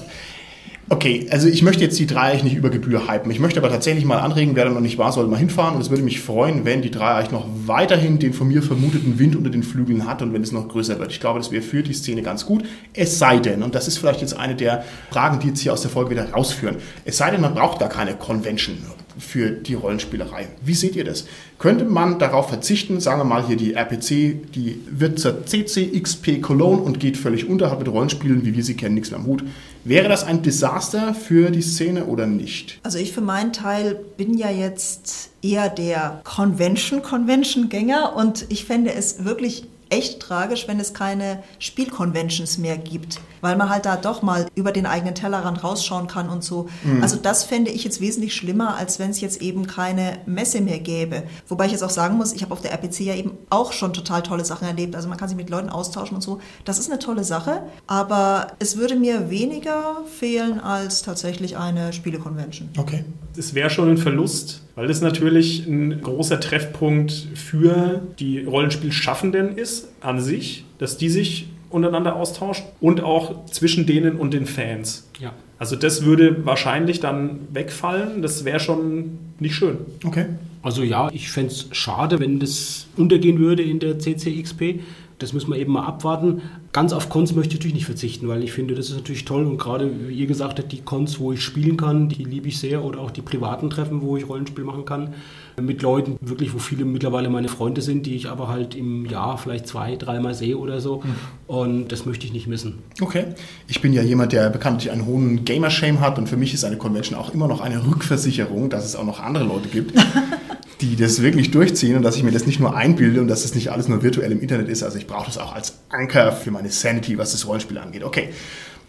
okay, also ich möchte jetzt die Dreieich nicht über Gebühr hypen. Ich möchte aber tatsächlich mal anregen, wer da noch nicht war, soll mal hinfahren. Und es würde mich freuen, wenn die Dreieich noch weiterhin den von mir vermuteten Wind unter den Flügeln hat und wenn es noch größer wird. Ich glaube, das wäre für die Szene ganz gut. Es sei denn, und das ist vielleicht jetzt eine der Fragen, die jetzt hier aus der Folge wieder rausführen, es sei denn, man braucht gar keine Convention für die Rollenspielerei. Wie seht ihr das? Könnte man darauf verzichten, sagen wir mal hier die RPC, die wird zur CCXP Cologne und geht völlig unter, hat mit Rollenspielen, wie wir sie kennen, nichts mehr am Hut. Wäre das ein Desaster für die Szene oder nicht? Also ich für meinen Teil bin ja jetzt eher der Convention-Convention-Gänger und ich fände es wirklich echt tragisch, wenn es keine Spielconventions mehr gibt, weil man halt da doch mal über den eigenen Tellerrand rausschauen kann und so. Also das fände ich jetzt wesentlich schlimmer, als wenn es jetzt eben keine Messe mehr gäbe. Wobei ich jetzt auch sagen muss, ich habe auf der RPC ja eben auch schon total tolle Sachen erlebt. Also man kann sich mit Leuten austauschen und so. Das ist eine tolle Sache, aber es würde mir weniger fehlen als tatsächlich eine Spieleconvention. Okay. Es wäre schon ein Verlust, weil das natürlich ein großer Treffpunkt für die Rollenspielschaffenden ist an sich, dass die sich untereinander austauscht und auch zwischen denen und den Fans. Ja. Also das würde wahrscheinlich dann wegfallen. Das wäre schon nicht schön. Okay. Also ja, ich fände es schade, wenn das untergehen würde in der CCXP. Das müssen wir eben mal abwarten. Ganz auf Cons möchte ich natürlich nicht verzichten, weil ich finde, das ist natürlich toll. Und gerade, wie ihr gesagt habt, die Cons, wo ich spielen kann, die liebe ich sehr. Oder auch die privaten Treffen, wo ich Rollenspiel machen kann. Mit Leuten, wirklich, wo viele mittlerweile meine Freunde sind, die ich aber halt im Jahr vielleicht zwei, dreimal sehe oder so. Und das möchte ich nicht missen. Okay. Ich bin ja jemand, der bekanntlich einen hohen Gamer-Shame hat und für mich ist eine Convention auch immer noch eine Rückversicherung, dass es auch noch andere Leute gibt, die das wirklich durchziehen und dass ich mir das nicht nur einbilde und dass das nicht alles nur virtuell im Internet ist. Also ich brauche das auch als Anker für meine Sanity, was das Rollenspiel angeht. Okay.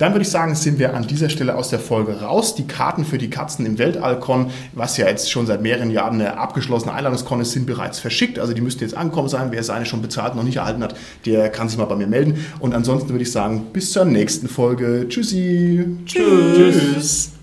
Dann würde ich sagen, sind wir an dieser Stelle aus der Folge raus. Die Karten für die Katzen im Weltallkon, was ja jetzt schon seit mehreren Jahren eine abgeschlossene Einladungskon ist, sind bereits verschickt. Also die müssten jetzt angekommen sein. Wer seine schon bezahlt und noch nicht erhalten hat, der kann sich mal bei mir melden. Und ansonsten würde ich sagen, bis zur nächsten Folge. Tschüssi. Tschüss. Tschüss.